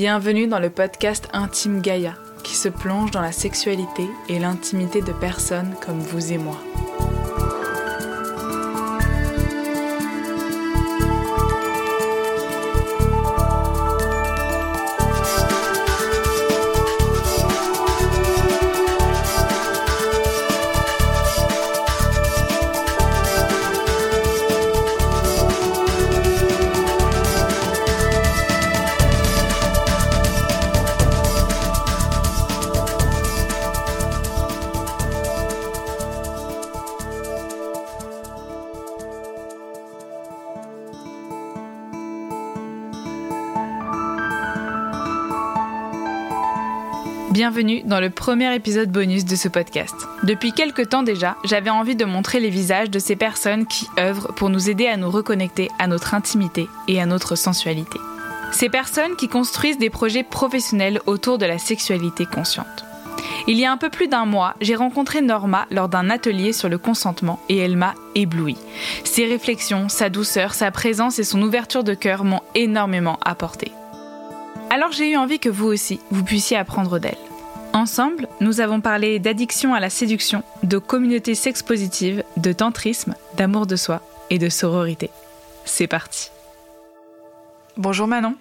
Bienvenue dans le podcast Intime Gaïa, qui se plonge dans la sexualité et l'intimité de personnes comme vous et moi. Bienvenue dans le premier épisode bonus de ce podcast. Depuis quelques temps déjà, j'avais envie de montrer les visages de ces personnes qui œuvrent pour nous aider à nous reconnecter à notre intimité et à notre sensualité. Ces personnes qui construisent des projets professionnels autour de la sexualité consciente. Il y a un peu plus d'un mois, j'ai rencontré Norma lors d'un atelier sur le consentement et elle m'a ébloui. Ses réflexions, sa douceur, sa présence et son ouverture de cœur m'ont énormément apporté. Alors j'ai eu envie que vous aussi, vous puissiez apprendre d'elle. Ensemble, nous avons parlé d'addiction à la séduction, de communauté sex positive, de tantrisme, d'amour de soi et de sororité. C'est parti. Bonjour Manon.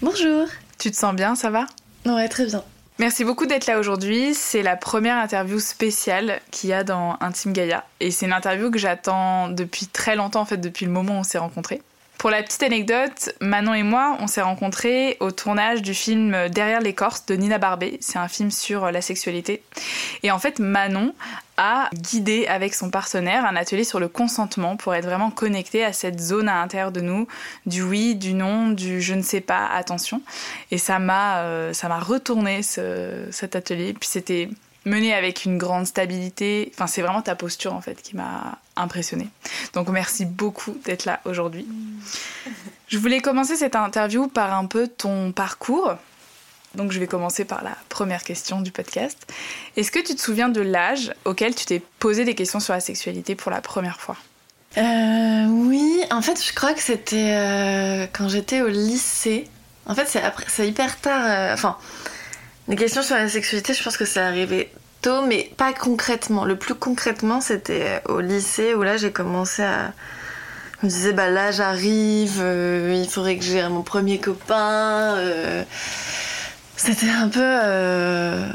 Bonjour. Tu te sens bien, ça va? Ouais, très bien. Merci beaucoup d'être là aujourd'hui. C'est la première interview spéciale qu'il y a dans Intime Gaïa. Et c'est une interview que j'attends depuis très longtemps, en fait, depuis le moment où on s'est rencontrés. Pour la petite anecdote, Manon et moi, on s'est rencontrés au tournage du film Derrière l'écorce de Nina Barbet. C'est un film sur la sexualité. Et en fait, Manon a guidé avec son partenaire un atelier sur le consentement pour être vraiment connecté à cette zone à l'intérieur de nous, du oui, du non, du je ne sais pas, attention. Et ça m'a, euh, ça m'a retourné cet atelier. Puis c'était mené avec une grande stabilité. Enfin, c'est vraiment ta posture en fait qui m'a impressionnée. Donc merci beaucoup d'être là aujourd'hui. Je voulais commencer cette interview par un peu ton parcours. Donc je vais commencer par la première question du podcast. Est-ce que tu te souviens de l'âge auquel tu t'es posé des questions sur la sexualité pour la première fois? Euh, Oui, en fait je crois que c'était euh, quand j'étais au lycée. En fait c'est hyper tard. Euh, enfin, les questions sur la sexualité, je pense que c'est arrivé tôt, mais pas concrètement. Le plus concrètement, c'était au lycée où là j'ai commencé à. Je me disais, bah là j'arrive, euh, il faudrait que j'ai mon premier copain. Euh. C'était un peu. Euh,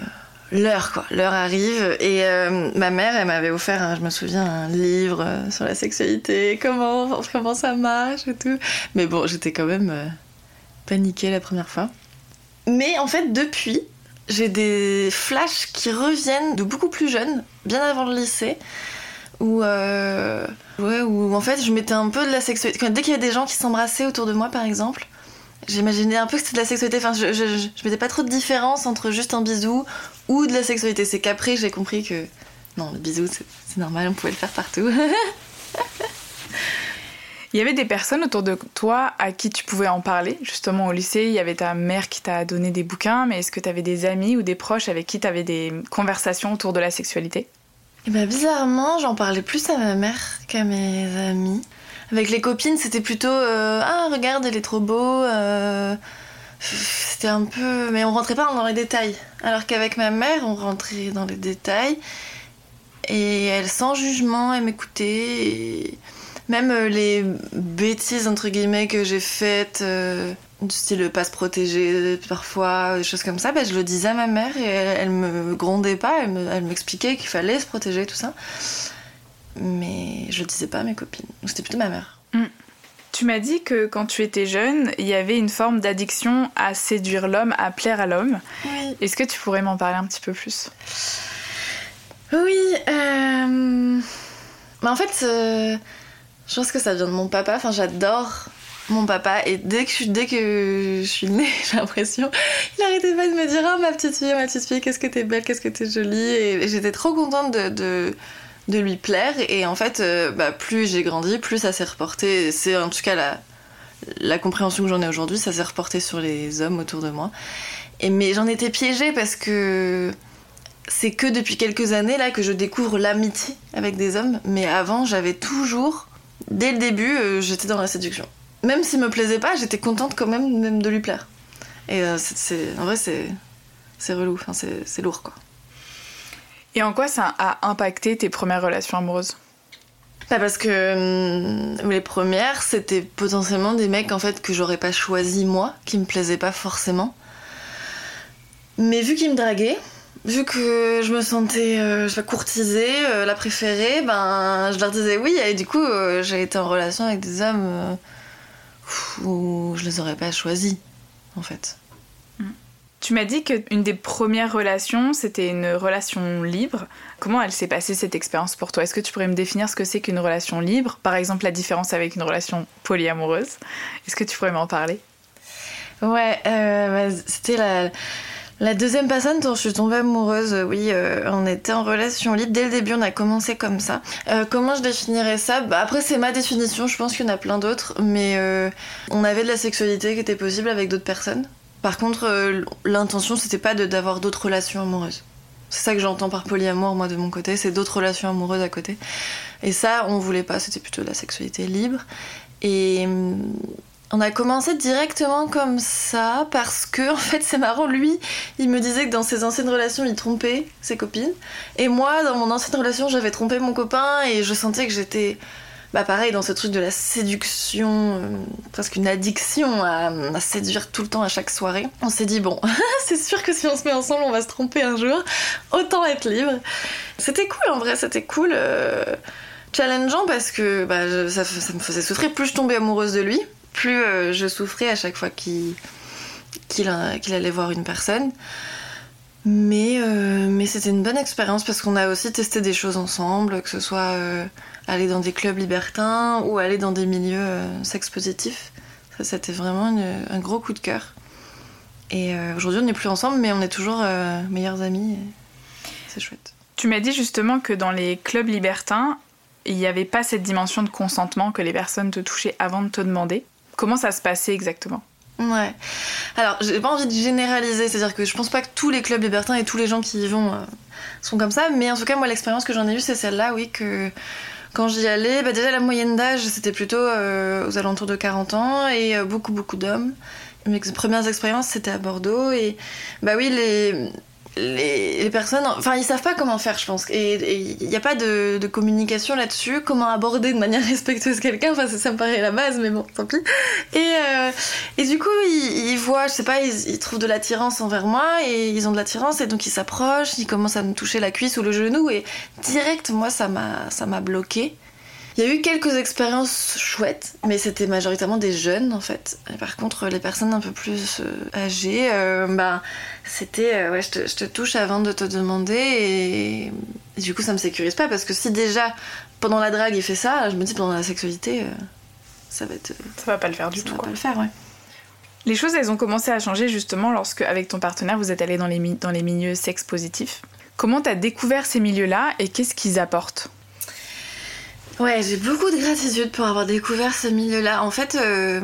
l'heure quoi, l'heure arrive et ma mère elle m'avait offert, je me souviens, un livre sur la sexualité, comment, comment ça marche et tout. Mais bon, j'étais quand même paniquée la première fois. Mais en fait, depuis, j'ai des flashs qui reviennent de beaucoup plus jeune, bien avant le lycée, où, euh, ouais, où en fait je mettais un peu de la sexualité. Dès qu'il y avait des gens qui s'embrassaient autour de moi, par exemple, j'imaginais un peu que c'était de la sexualité. Enfin, je, je, je, mettais pas trop de différence entre juste un bisou ou de la sexualité. C'est qu'après j'ai compris que non, le bisou c'est normal, on pouvait le faire partout. Il y avait des personnes autour de toi à qui tu pouvais en parler. Justement, au lycée, il y avait ta mère qui t'a donné des bouquins, mais est-ce que tu avais des amis ou des proches avec qui tu avais des conversations autour de la sexualité? Eh ben, bizarrement, j'en parlais plus à ma mère qu'à mes amis. Avec les copines, c'était plutôt euh, Ah, regarde, elle est trop beau. Euh, c'était un peu. Mais on rentrait pas dans les détails. Alors qu'avec ma mère, on rentrait dans les détails. Et elle, sans jugement, elle m'écoutait. Et même euh, les bêtises entre guillemets que j'ai faites, euh, du style pas se protéger parfois, des choses comme ça, bah, je le disais à ma mère et elle, me grondait pas, elle m'expliquait qu'il fallait se protéger, tout ça. Mais je le disais pas à mes copines. C'était plutôt ma mère. Mm. Tu m'as dit que quand tu étais jeune, il y avait une forme d'addiction à séduire l'homme, à plaire à l'homme. Oui. Est-ce que tu pourrais m'en parler un petit peu plus? Oui. Euh... Bah, en fait, euh, je pense que ça vient de mon papa. Enfin, j'adore mon papa. Et dès que je, dès que je suis née, j'ai l'impression, il arrêtait pas de me dire Oh, ma petite fille, ma petite fille, qu'est-ce que t'es belle, qu'est-ce que t'es jolie. Et j'étais trop contente de, de, lui plaire. Et en fait, euh, bah, plus j'ai grandi, plus ça s'est reporté. C'est en tout cas la, la compréhension que j'en ai aujourd'hui, ça s'est reporté sur les hommes autour de moi. Et, mais j'en étais piégée parce que c'est que depuis quelques années là que je découvre l'amitié avec des hommes. Mais avant, j'avais toujours Dès le début, euh, j'étais dans la séduction. Même s'il me plaisait pas, j'étais contente quand même, même de lui plaire. Et c'est, en vrai, c'est, c'est relou, enfin, c'est lourd quoi. Et en quoi ça a impacté tes premières relations amoureuses? Bah parce que hum, les premières, c'était potentiellement des mecs en fait que j'aurais pas choisi moi, qui me plaisaient pas forcément. Mais vu qu'ils me draguaient, vu que je me sentais euh, je courtisée, euh, la préférée, ben je leur disais oui et du coup euh, j'ai été en relation avec des hommes où je les aurais pas choisis en fait. Tu m'as dit qu'une des premières relations, c'était une relation libre. Comment elle s'est passée cette expérience pour toi? Est-ce que tu pourrais me définir ce que c'est qu'une relation libre? Par exemple, la différence avec une relation polyamoureuse. Est-ce que tu pourrais m'en parler? Ouais, euh, bah, c'était la, la, deuxième personne dont je suis tombée amoureuse. Oui, euh, on était en relation libre. Dès le début, on a commencé comme ça. Euh, comment je définirais ça? Bah, Après, c'est ma définition. Je pense qu'il y en a plein d'autres. Mais on avait de la sexualité qui était possible avec d'autres personnes. Par contre, euh, l'intention, c'était pas d'avoir d'autres relations amoureuses. C'est ça que j'entends par polyamour, moi, de mon côté, c'est d'autres relations amoureuses à côté. Et ça, on voulait pas, c'était plutôt de la sexualité libre. Et hum, on a commencé directement comme ça parce que, en fait, c'est marrant, lui, il me disait que dans ses anciennes relations, il trompait ses copines. Et moi, dans mon ancienne relation, j'avais trompé mon copain et je sentais que j'étais bah pareil dans ce truc de la séduction, euh, presque une addiction à, séduire tout le temps à chaque soirée. On s'est dit bon, c'est sûr que si on se met ensemble, on va se tromper un jour. Autant être libre. C'était cool en vrai, c'était cool. Euh, challengeant parce que bah, ça, me faisait souffrir. Plus je tombais amoureuse de lui, plus euh, je souffrais à chaque fois qu'il allait voir une personne. Mais, mais c'était une bonne expérience parce qu'on a aussi testé des choses ensemble, que ce soit aller dans des clubs libertins ou aller dans des milieux euh, sex positifs. Ça, c'était vraiment un gros coup de cœur. Et euh, aujourd'hui, on n'est plus ensemble, mais on est toujours euh, meilleurs amis. C'est chouette. Tu m'as dit justement que dans les clubs libertins, il n'y avait pas cette dimension de consentement que les personnes te touchaient avant de te demander. Comment ça se passait exactement? Ouais. Alors, j'ai pas envie de généraliser, c'est-à-dire que je pense pas que tous les clubs libertins et tous les gens qui y vont sont comme ça, mais en tout cas, moi, l'expérience que j'en ai eue, c'est celle-là, oui, que quand j'y allais, bah déjà la moyenne d'âge c'était plutôt euh, aux alentours de 40 ans et euh, beaucoup beaucoup d'hommes. Mes premières expériences c'était à Bordeaux et bah oui les les, personnes, enfin, ils savent pas comment faire, je pense. Et il n'y a pas de, communication là-dessus, comment aborder de manière respectueuse quelqu'un? Enfin, ça, me paraît la base, mais bon, tant pis. Et, euh, et du coup, ils, voient, je sais pas, ils, trouvent de l'attirance envers moi et ils ont de l'attirance et donc ils s'approchent, ils commencent à me toucher la cuisse ou le genou et direct, moi, ça m'a, ça m'a bloqué. Il y a eu quelques expériences chouettes, mais c'était majoritairement des jeunes en fait. par contre, les personnes un peu plus euh, âgées, euh, bah, c'était euh, ouais, je te, touche avant de te demander et... du coup ça me sécurise pas parce que si déjà pendant la drague il fait ça, je me dis pendant la sexualité, ça va être. Ça va pas le faire du tout. Ça va pas le faire, ouais. Les choses, elles ont commencé à changer justement lorsque, avec ton partenaire, vous êtes allé dans les, dans les milieux sex positifs. Comment t'as découvert ces milieux-là et qu'est-ce qu'ils apportent? Ouais, j'ai beaucoup de gratitude pour avoir découvert ce milieu-là. En fait, euh,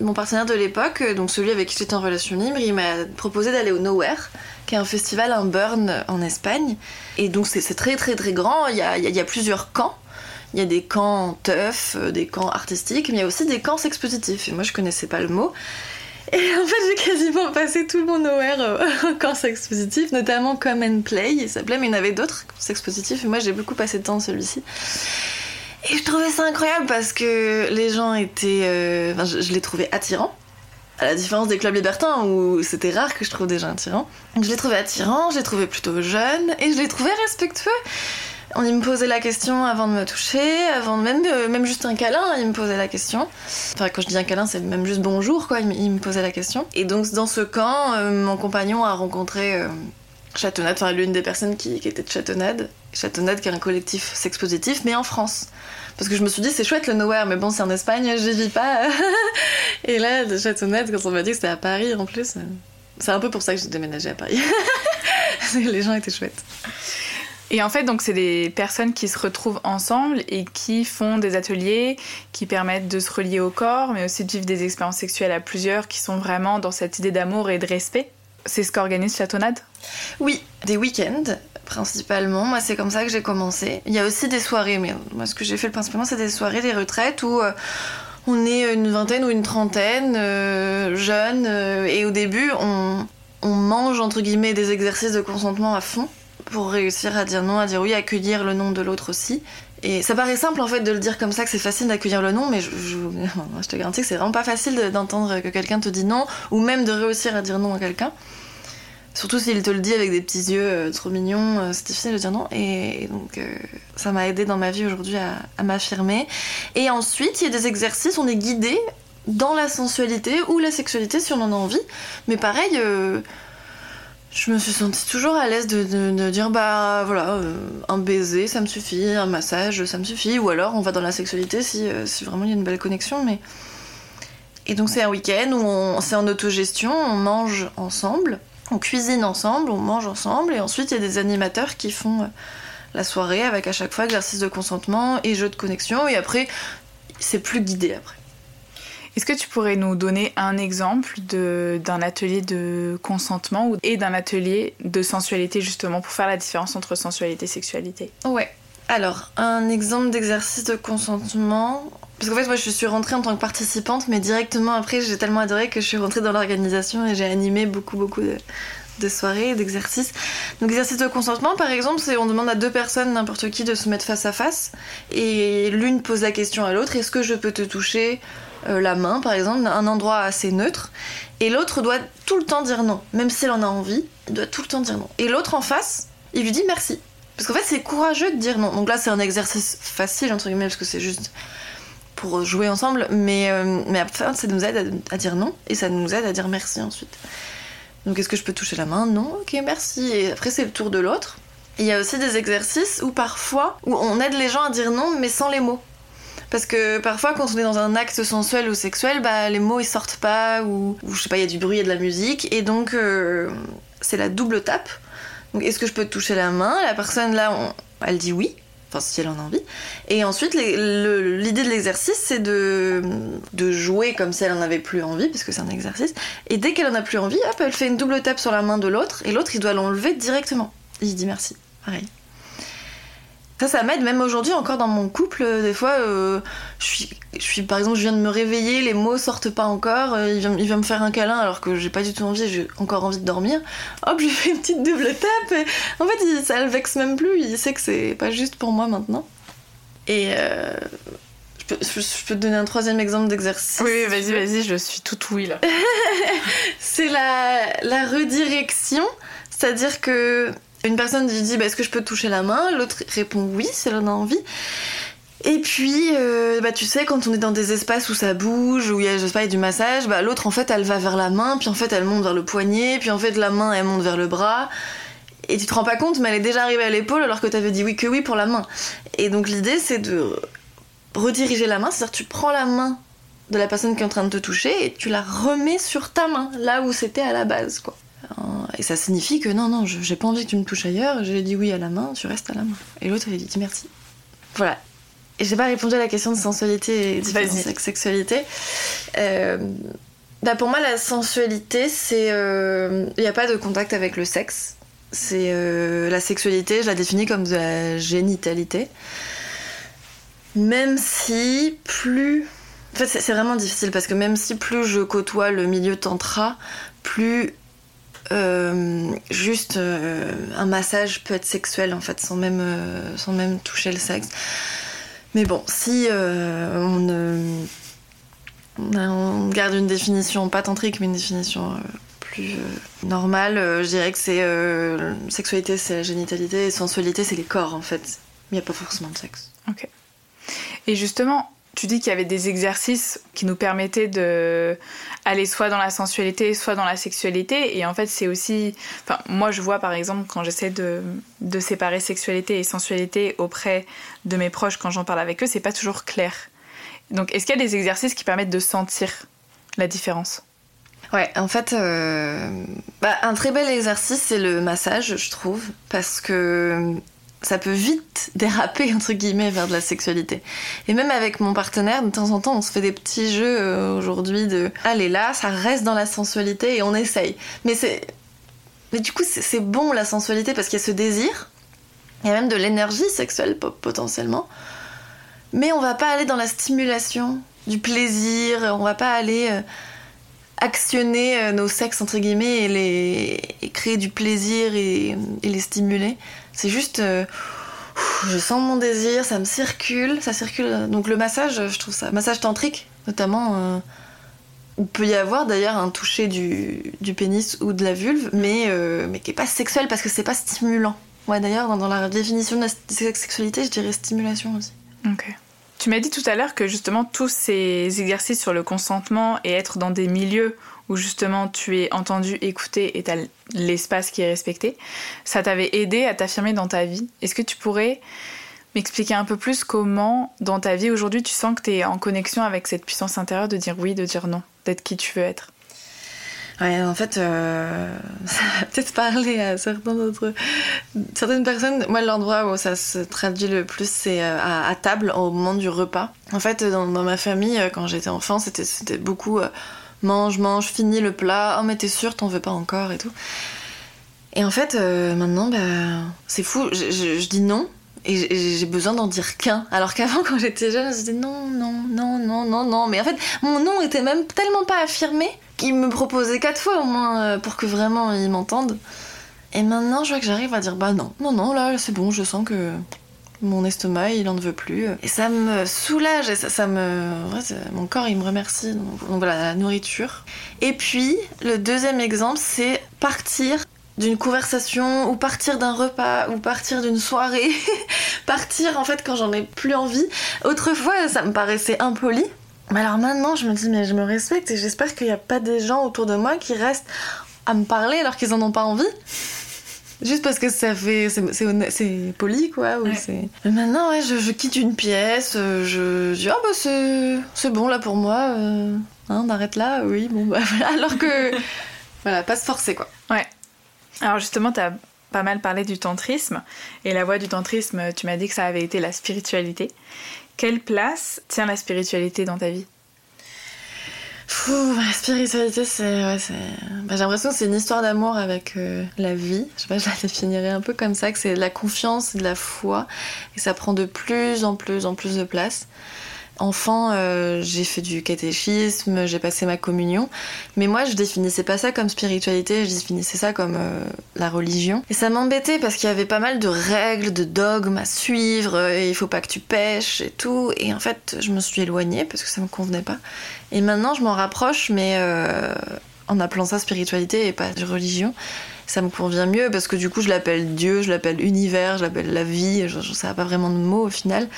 mon partenaire de l'époque, euh, donc celui avec qui j'étais en relation libre, il m'a proposé d'aller au Nowhere, qui est un festival en Burn en Espagne. Et donc c'est très très très grand, il y a, plusieurs camps. Il y a des camps teuf, euh, des camps artistiques, mais il y a aussi des camps sexpositifs. Et moi, je connaissais pas le mot. Et en fait, j'ai quasiment passé tout mon nowhere en camp sexpositif, notamment Come and Play, il s'appelait, mais il y en avait d'autres sex positifs. Et moi, j'ai beaucoup passé de temps celui-ci. Et je trouvais ça incroyable parce que les gens étaient. Euh, enfin, je, les trouvais attirants. À la différence des clubs libertins où c'était rare que je trouve des gens attirants. je les trouvais attirants, je les trouvais plutôt jeunes et je les trouvais respectueux. On me posait la question avant de me toucher, avant même, euh, même juste un câlin, il me posait la question. Enfin, quand je dis un câlin, c'est même juste bonjour, quoi, il, me posait la question. Et donc, dans ce camp, euh, mon compagnon a rencontré Châteaunade, enfin l'une des personnes qui, était de Châteaunade. Châteaunade qui est un collectif sex positif, mais en France. Parce que je me suis dit, c'est chouette le nowhere, mais bon, c'est en Espagne, j'y vis pas. et là, de Châteaunade, quand on m'a dit que c'était à Paris en plus, c'est un peu pour ça que j'ai déménagé à Paris. Les gens étaient chouettes. Et en fait, donc, c'est des personnes qui se retrouvent ensemble et qui font des ateliers qui permettent de se relier au corps, mais aussi de vivre des expériences sexuelles à plusieurs qui sont vraiment dans cette idée d'amour et de respect. C'est ce qu'organise Châteaunade Oui, des week-ends principalement. Moi, c'est comme ça que j'ai commencé. Il y a aussi des soirées, mais moi, ce que j'ai fait principalement, c'est des soirées, des retraites où euh, on est une vingtaine ou une trentaine, euh, jeunes, euh, et au début, on, on mange entre guillemets des exercices de consentement à fond pour réussir à dire non, à dire oui, accueillir le nom de l'autre aussi. Et ça paraît simple en fait de le dire comme ça, que c'est facile d'accueillir le non, mais je, je te garantis que c'est vraiment pas facile d'entendre que quelqu'un te dit non, ou même de réussir à dire non à quelqu'un. Surtout s'il te le dit avec des petits yeux euh, trop mignons, euh, c'est difficile de dire non. Et, donc euh, ça m'a aidé dans ma vie aujourd'hui à, m'affirmer. Et ensuite, il y a des exercices, on est guidé dans la sensualité ou la sexualité si on en a envie. Mais pareil, je me suis sentie toujours à l'aise de, dire bah voilà, un baiser ça me suffit, un massage ça me suffit, ou alors on va dans la sexualité si, vraiment il y a une belle connexion. Mais... Et donc c'est un week-end où c'est en autogestion, on mange ensemble, on cuisine ensemble, on mange ensemble, et ensuite il y a des animateurs qui font euh, la soirée avec à chaque fois exercice de consentement et jeu de connexion, et après c'est plus guidé après. Est-ce que tu pourrais nous donner un exemple d'un atelier de consentement et d'un atelier de sensualité justement pour faire la différence entre sensualité et sexualité? Ouais. Alors, un exemple d'exercice de consentement. Parce qu'en fait, moi, je suis rentrée en tant que participante, mais directement après, j'ai tellement adoré que je suis rentrée dans l'organisation et j'ai animé beaucoup, beaucoup de, soirées, d'exercices. Donc, exercice de consentement, par exemple, c'est on demande à deux personnes, n'importe qui, de se mettre face à face. Et l'une pose la question à l'autre est-ce que je peux te toucher euh, la main, par exemple, un endroit assez neutre? Et l'autre doit tout le temps dire non. Même s'il en a envie, il doit tout le temps dire non. Et l'autre en face, il lui dit merci. Parce qu'en fait, c'est courageux de dire non. Donc là, c'est un exercice facile, entre guillemets, parce que c'est juste pour jouer ensemble. Mais, euh, mais après, ça nous aide à, dire non. Et ça nous aide à dire merci ensuite. Donc, est-ce que je peux toucher la main? Non, ok, merci. Et après, c'est le tour de l'autre. Et Il y a aussi des exercices où parfois, où on aide les gens à dire non, mais sans les mots. Parce que parfois, quand on est dans un acte sensuel ou sexuel, bah, les mots ils sortent pas, ou, ou je sais pas, il y a du bruit, a de la musique, et donc euh, c'est la double tape. Donc, est-ce que je peux toucher la main? La personne là, on- elle dit oui, enfin si elle en a envie. Et ensuite, l'idée de l'exercice, c'est de, de jouer comme si elle en avait plus envie, puisque c'est un exercice. Et dès qu'elle en a plus envie, elle fait une double tape sur la main de l'autre, et l'autre il doit l'enlever directement. Il dit merci, pareil. Ça, ça m'aide même aujourd'hui encore dans mon couple. euh, Des fois, euh, je, suis, je suis, par exemple, je viens de me réveiller, les mots sortent pas encore. euh, il, vient, il vient me faire un câlin alors que j'ai pas du tout envie, j'ai encore envie de dormir. Hop, je fais une petite double tape. et en fait, il, ça le vexe même plus. Il sait que c'est pas juste pour moi maintenant. Et euh, je, peux, je, je peux te donner un troisième exemple d'exercice. Oui, oui, vas-y, vas-y, je suis toute oui là. C'est la, la redirection, c'est-à-dire que une personne lui dit bah, est-ce que je peux toucher la main? L'autre répond oui si elle en a envie. Et puis, euh, bah, tu sais, quand on est dans des espaces où ça bouge, où il y a, je sais pas, du massage, bah, l'autre en fait elle va vers la main, puis en fait elle monte vers le poignet, puis en fait la main elle monte vers le bras. Et tu te rends pas compte, mais elle est déjà arrivée à l'épaule alors que t'avais dit oui que oui pour la main. Et donc l'idée c'est de rediriger la main, c'est-à-dire tu prends la main de la personne qui est en train de te toucher et tu la remets sur ta main, là où c'était à la base, quoi. Euh, Et ça signifie que non, non, je- j'ai pas envie que tu me touches ailleurs, j'ai dit oui à la main, tu restes à la main. Et l'autre, il dit merci. Voilà. Et j'ai pas répondu à la question de sensualité et avec sexualité. Euh, bah pour moi, la sensualité, c'est. Il n'y a pas de contact avec le sexe. C'est euh, la sexualité, je la définis comme de la génitalité. Même si plus. En fait, c'est vraiment difficile parce que même si plus je côtoie le milieu tantra, plus euh, juste euh, un massage peut être sexuel en fait, sans même, euh, sans même toucher le sexe. Mais bon, si on, garde une définition pas tantrique, mais une définition plus normale, je dirais que c'est sexualité, c'est la génitalité, sensualité, c'est les corps en fait. Il n'y a pas forcément de sexe. Et justement, tu dis qu'il y avait des exercices qui nous permettaient de aller soit dans la sensualité, soit dans la sexualité. Et en fait, c'est aussi. Enfin, moi, je vois par exemple quand j'essaie de, séparer sexualité et sensualité auprès de mes proches quand j'en parle avec eux, c'est pas toujours clair. Donc, est-ce qu'il y a des exercices qui permettent de sentir la différence? Ouais, en fait, euh, bah, un très bel exercice, c'est le massage, je trouve, parce que ça peut vite déraper, entre guillemets, vers de la sexualité. Et même avec mon partenaire, de temps en temps, on se fait des petits jeux euh, aujourd'hui de allez là, ça reste dans la sensualité et on essaye. Mais c'est. Mais du coup, c'est bon la sensualité parce qu'il y a ce désir, il y a même de l'énergie sexuelle po- potentiellement. Mais on va pas aller dans la stimulation du plaisir, on va pas aller euh, actionner euh, nos sexes entre guillemets et, créer du plaisir et les stimuler. C'est juste, euh, je sens mon désir, ça me circule, ça circule. Donc le massage, je trouve ça, massage tantrique notamment, euh, où peut y avoir d'ailleurs un toucher du, pénis ou de la vulve, mais, euh, mais qui est pas sexuel parce que c'est pas stimulant. Ouais, d'ailleurs, dans, dans la définition de la sexualité, je dirais stimulation aussi. Ok. Tu m'as dit tout à l'heure que justement tous ces exercices sur le consentement et être dans des milieux où justement tu es entendu, écouté et tu as l'espace qui est respecté, ça t'avait aidé à t'affirmer dans ta vie. Est-ce que tu pourrais m'expliquer un peu plus comment dans ta vie aujourd'hui tu sens que tu es en connexion avec cette puissance intérieure de dire oui, de dire non, d'être qui tu veux être? En fait, euh, ça va peut-être parler à certaines personnes. Moi, l'endroit où ça se traduit le plus, c'est euh, à, table, au moment du repas. En fait, dans, ma famille, euh, quand j'étais enfant, c'était, beaucoup mange, mange, finis le plat. Oh, mais t'es sûr, t'en veux pas encore et tout. Et en fait, euh, maintenant, bah, c'est fou. Je, dis non. Et j'ai besoin d'en dire qu'un. Alors qu'avant, quand j'étais jeune, je disais non, non, non, non, non, non. Mais en fait, mon nom était même tellement pas affirmé qu'il me proposait quatre fois au moins euh, pour que vraiment ils m'entendent. Et maintenant, je vois que j'arrive à dire bah non, non, non, là c'est bon, je sens que mon estomac il en veut plus. Et ça me soulage et ça, ça me. Mon corps il me remercie. Donc, donc voilà, la nourriture. Et puis, le deuxième exemple, c'est partir d'une conversation ou partir d'un repas ou partir d'une soirée, partir en fait quand j'en ai plus envie. Autrefois, ça me paraissait impoli. Mais alors maintenant, je me dis, mais je me respecte et j'espère qu'il n'y a pas des gens autour de moi qui restent à me parler alors qu'ils en ont pas envie. Juste parce que ça fait. C'est poli, quoi. Ou ouais. maintenant, ouais, je, je, quitte une pièce, je, je dis, ah oh, bah c'est, c'est bon là pour moi. Euh, hein, on arrête là, oui, bon bah voilà. Alors que. voilà, pas se forcer, quoi. Ouais. Alors justement, tu as pas mal parlé du tantrisme. Et la voie du tantrisme, tu m'as dit que ça avait été la spiritualité. Quelle place tient la spiritualité dans ta vie? Fou, spiritualité, c'est. Bah, j'ai l'impression que c'est une histoire d'amour avec euh, la vie. Je sais pas, je la définirais un peu comme ça, que c'est de la confiance de la foi. Et ça prend de plus en plus en plus de place. Enfant, euh, j'ai fait du catéchisme, j'ai passé ma communion, mais moi je définissais pas ça comme spiritualité, je définissais ça comme euh, la religion. Et ça m'embêtait parce qu'il y avait pas mal de règles, de dogmes à suivre, et il faut pas que tu pêches et tout. Et en fait, je me suis éloignée parce que ça me convenait pas. Et maintenant, je m'en rapproche, mais euh, en appelant ça spiritualité et pas religion. Ça me convient mieux parce que du coup, je l'appelle Dieu, je l'appelle univers, je l'appelle la vie, je, je, ça n'a pas vraiment de mots au final.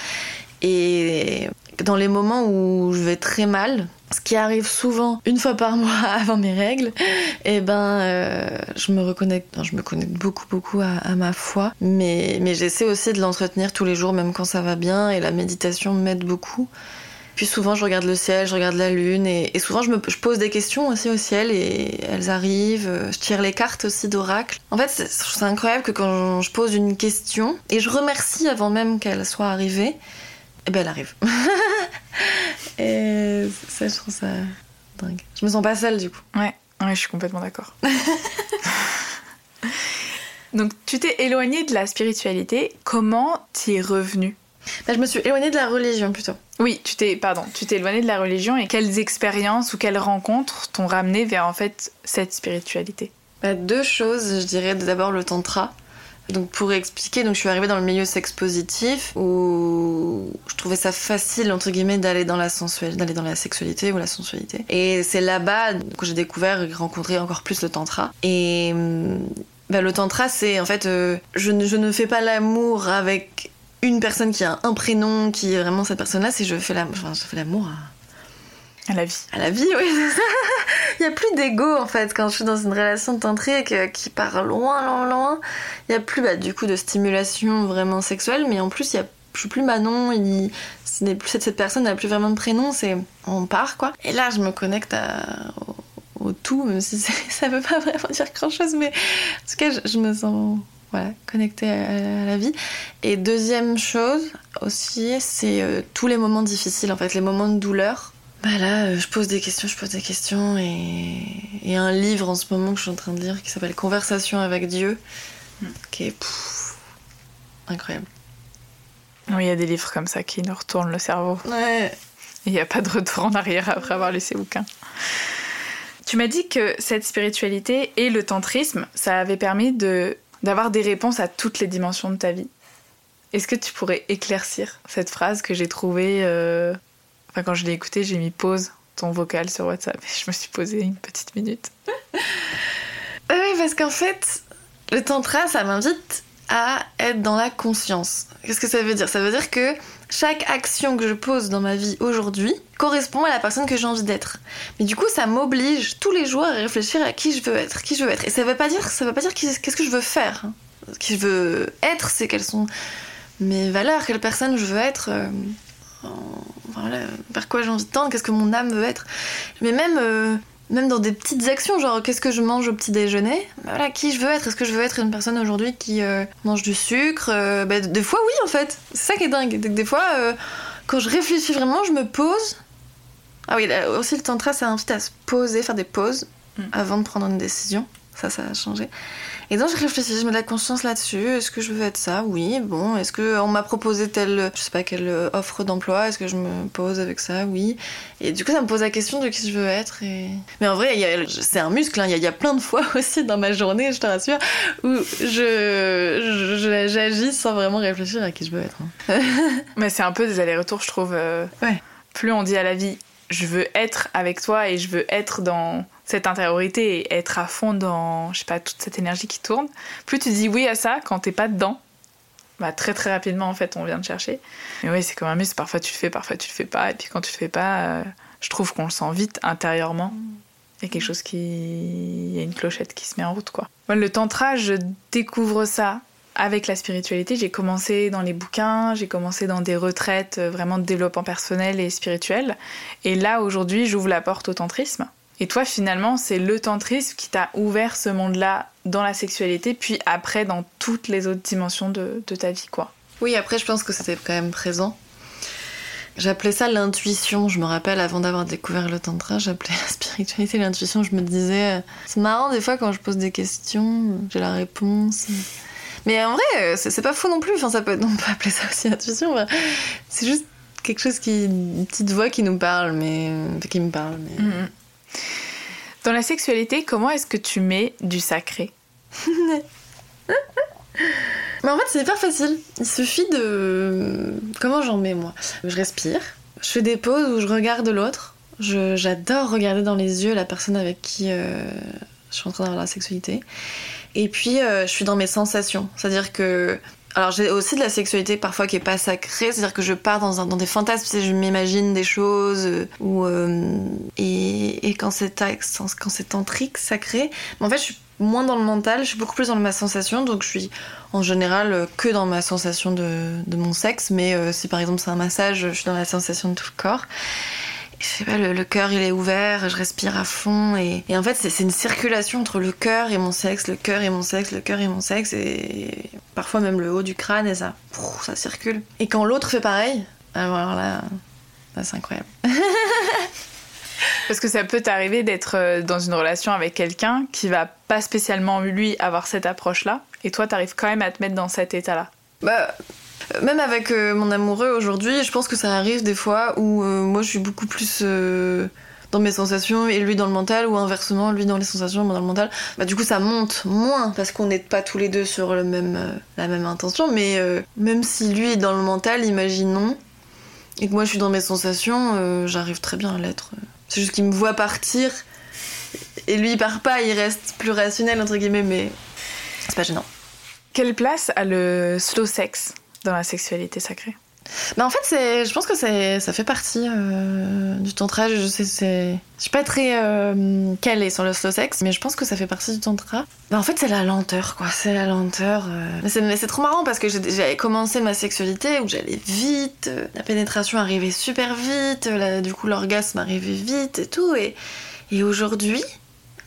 Et dans les moments où je vais très mal, ce qui arrive souvent une fois par mois avant mes règles, et ben euh, je me reconnecte, je me connecte beaucoup beaucoup à, à ma foi, mais, mais j'essaie aussi de l'entretenir tous les jours, même quand ça va bien, et la méditation m'aide beaucoup. Puis souvent je regarde le ciel, je regarde la lune, et, et souvent je, me, je pose des questions aussi au ciel, et elles arrivent. Je tire les cartes aussi d'oracle. En fait, c'est incroyable que quand je pose une question, et je remercie avant même qu'elle soit arrivée, et ben elle arrive. et ça, je trouve ça dingue. Je me sens pas seule du coup. Ouais, ouais je suis complètement d'accord. Donc tu t'es éloignée de la spiritualité. Comment t'y es revenue? Bah, Je me suis éloignée de la religion plutôt. Oui, tu t'es pardon, tu t'es éloignée de la religion et quelles expériences ou quelles rencontres t'ont ramené vers en fait cette spiritualité? Bah, Deux choses, je dirais d'abord le tantra. Donc pour expliquer, donc je suis arrivée dans le milieu sex positif où je trouvais ça facile entre guillemets d'aller dans la d'aller dans la sexualité ou la sensualité. Et c'est là-bas que j'ai découvert et rencontré encore plus le tantra. Et bah, le tantra, c'est en fait, euh, je, ne, fais pas l'amour avec une personne qui a un prénom, qui est vraiment cette personne-là. C'est je fais l'amour, enfin, je fais l'amour à la vie. À la vie, oui. Il n'y a plus d'ego en fait quand je suis dans une relation tantrique qui part loin, loin, loin. Il n'y a plus bah, du coup de stimulation vraiment sexuelle, mais en plus, il y a, je suis plus Manon, il, cette personne n'a plus vraiment de prénom, c'est on part quoi. Et là, je me connecte au, tout, même si ça veut pas vraiment dire grand chose, mais en tout cas, je, me sens voilà, connectée à, à, la vie. Et deuxième chose aussi, c'est euh, tous les moments difficiles, en fait, les moments de douleur. Bah là, je pose des questions, je pose des questions, et il y a un livre en ce moment que je suis en train de lire qui s'appelle Conversation avec Dieu, mm. qui est pff, incroyable. Oui, il y a des livres comme ça qui nous retournent le cerveau. Ouais. Il n'y a pas de retour en arrière après avoir lu ces bouquins. Tu m'as dit que cette spiritualité et le tantrisme, ça avait permis de d'avoir des réponses à toutes les dimensions de ta vie. Est-ce que tu pourrais éclaircir cette phrase que j'ai trouvée euh, Enfin, quand je l'ai écoutée, j'ai mis pause ton vocal sur WhatsApp et je me suis posé une petite minute. oui, parce qu'en fait, le tantra, ça m'invite à être dans la conscience. Qu'est-ce que ça veut dire? Ça veut dire que chaque action que je pose dans ma vie aujourd'hui correspond à la personne que j'ai envie d'être. Mais du coup, ça m'oblige tous les jours à réfléchir à qui je veux être, qui je veux être. Et ça veut pas dire, ça veut pas dire qu'est-ce que je veux faire. Ce que je veux être, c'est quelles sont mes valeurs, quelle personne je veux être. Voilà, vers quoi j'ai envie de tendre, qu'est-ce que mon âme veut être. Mais même euh, même dans des petites actions, genre qu'est-ce que je mange au petit déjeuner, bah voilà, qui je veux être? Est-ce que je veux être une personne aujourd'hui qui euh, mange du sucre? Euh, bah, Des fois, oui, en fait. C'est ça qui est dingue. Des, fois, quand je réfléchis vraiment, je me pose. Ah oui, aussi le tantra, ça invite à se poser, faire des pauses mm. avant de prendre une décision. Ça, ça a changé. Et donc je réfléchis, je mets de la conscience là-dessus. Est-ce que je veux être ça? Oui. Bon. Est-ce que on m'a proposé telle, je sais pas quelle offre d'emploi? Est-ce que je me pose avec ça? Oui. Et du coup, ça me pose la question de qui je veux être. Et... Mais en vrai, c'est un muscle. Hein. Il y, a plein de fois aussi dans ma journée, je te rassure, où je, j'agis sans vraiment réfléchir à qui je veux être. Hein. Mais c'est un peu des allers-retours, je trouve. Euh, ouais. Plus on dit à la vie, je veux être avec toi et je veux être dans cette intériorité et être à fond dans, je sais pas, toute cette énergie qui tourne, plus tu dis oui à ça quand t'es pas dedans, bah très très rapidement en fait on vient te chercher. Mais oui, c'est comme un muscle, parfois tu le fais, parfois tu le fais pas, et puis quand tu le fais pas, euh, je trouve qu'on le sent vite intérieurement. Il y a quelque chose qui. Il y a une clochette qui se met en route, quoi. Moi, le tantra, je découvre ça avec la spiritualité. J'ai commencé dans les bouquins, j'ai commencé dans des retraites euh, vraiment de développement personnel et spirituel. Et là, aujourd'hui, j'ouvre la porte au tantrisme. Et toi, finalement, c'est le tantrisme qui t'a ouvert ce monde-là dans la sexualité, puis après dans toutes les autres dimensions de, ta vie, quoi. Oui, après, je pense que c'était quand même présent. J'appelais ça l'intuition. Je me rappelle, avant d'avoir découvert le tantra, j'appelais la spiritualité l'intuition. Je me disais, c'est marrant des fois quand je pose des questions, j'ai la réponse. Mais en vrai, c'est pas faux non plus. Enfin, ça peut, on peut appeler ça aussi intuition. C'est juste quelque chose qui, une petite voix qui nous parle, mais qui me parle. Mais... Mm-hmm. Dans la sexualité, comment est-ce que tu mets du sacré Mais en fait, c'est hyper facile. Il suffit de. Comment j'en mets moi? Je respire, je fais des pauses où je regarde l'autre. J'adore regarder dans les yeux la personne avec qui euh, je suis en train d'avoir la sexualité. Et puis, euh, je suis dans mes sensations. C'est-à-dire que alors j'ai aussi de la sexualité parfois qui est pas sacrée, c'est-à-dire que je pars dans, des fantasmes, je m'imagine des choses, euh, euh, et, quand c'est tantrique, sacré, mais en fait je suis moins dans le mental, je suis beaucoup plus dans ma sensation, donc je suis en général euh, que dans ma sensation de mon sexe, mais si par exemple c'est un massage, je suis dans la sensation de tout le corps je sais pas, le, cœur il est ouvert, je respire à fond et, en fait c'est une circulation entre le cœur et mon sexe, le cœur et mon sexe, le cœur et mon sexe et parfois même le haut du crâne et ça, ça circule. Et quand l'autre fait pareil, alors là, là c'est incroyable. Parce que ça peut t'arriver d'être euh, dans une relation avec quelqu'un qui va pas spécialement lui avoir cette approche-là et toi t'arrives quand même à te mettre dans cet état-là. Bah même avec euh, mon amoureux aujourd'hui, je pense que ça arrive des fois où euh, moi je suis beaucoup plus euh, dans mes sensations et lui dans le mental, ou inversement, lui dans les sensations, moi dans le mental. Bah, du coup, ça monte moins parce qu'on n'est pas tous les deux sur le même, la même intention, mais même si lui est dans le mental, imaginons, et que moi je suis dans mes sensations, j'arrive très bien à l'être. C'est juste qu'il me voit partir et lui il part pas, il reste plus rationnel entre guillemets, mais c'est pas gênant. Quelle place a le slow sex? Dans la sexualité sacrée bah en fait, c'est, je pense que c'est, ça fait partie euh, du tantra. Je sais, c'est, je suis pas très euh, calée sur le slow sex, mais je pense que ça fait partie du tantra. Bah en fait, c'est la lenteur, quoi. C'est la lenteur. Euh. Mais, c'est, mais c'est trop marrant parce que j'avais commencé ma sexualité où j'allais vite, la pénétration arrivait super vite, du coup l'orgasme arrivait vite et tout. Et, et aujourd'hui,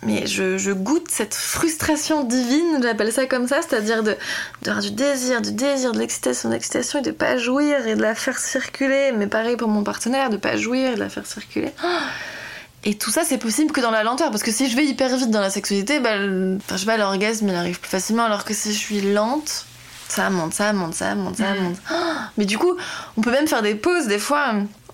mais je, goûte cette frustration divine, j'appelle ça comme ça, c'est-à-dire de, de du désir, du désir, de l'excitation, de l'excitation et de pas jouir et de la faire circuler. Mais pareil pour mon partenaire, de pas jouir et de la faire circuler. Et tout ça, c'est possible que dans la lenteur, parce que si je vais hyper vite dans la sexualité, bah, enfin, je sais pas, l'orgasme il arrive plus facilement, alors que si je suis lente, ça monte, ça monte, ça monte, ça mm. monte. Mais du coup, on peut même faire des pauses des fois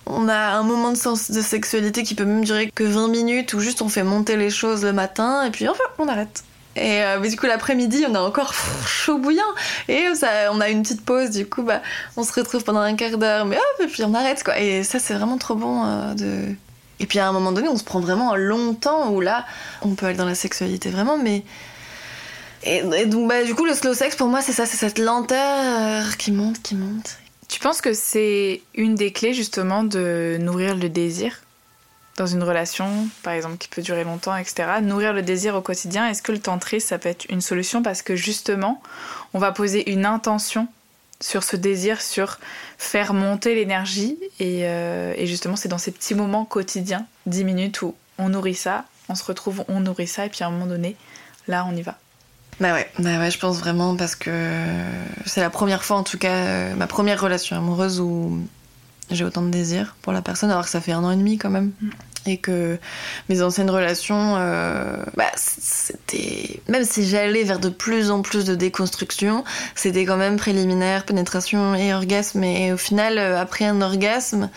on a un moment de sens de sexualité qui peut même durer que 20 minutes où juste on fait monter les choses le matin et puis enfin on arrête. Et euh, mais du coup l'après-midi on a encore chaud bouillant. Et ça, on a une petite pause du coup bah on se retrouve pendant un quart d'heure mais hop et puis on arrête quoi. Et ça c'est vraiment trop bon euh, de et puis à un moment donné on se prend vraiment un long temps où là on peut aller dans la sexualité vraiment mais et, donc bah du coup le slow sex pour moi c'est ça c'est cette lenteur qui monte qui monte Tu penses que c'est une des clés justement de nourrir le désir dans une relation, par exemple, qui peut durer longtemps, etc. Nourrir le désir au quotidien, est-ce que le tantrisme, ça peut être une solution? Parce que justement, on va poser une intention sur ce désir, sur faire monter l'énergie et, euh, et justement, c'est dans ces petits moments quotidiens, 10 minutes où on nourrit ça, on se retrouve, on nourrit ça et puis à un moment donné, là, on y va. Bah ouais, bah ouais, je pense vraiment parce que c'est la première fois, en tout cas, euh, ma première relation amoureuse où j'ai autant de désir pour la personne, alors que ça fait un an et demi quand même. Et que mes anciennes relations, euh, bah, c'était. Même si j'allais vers de plus en plus de déconstruction, c'était quand même préliminaire, pénétration et orgasme. Et au final, euh, après un orgasme,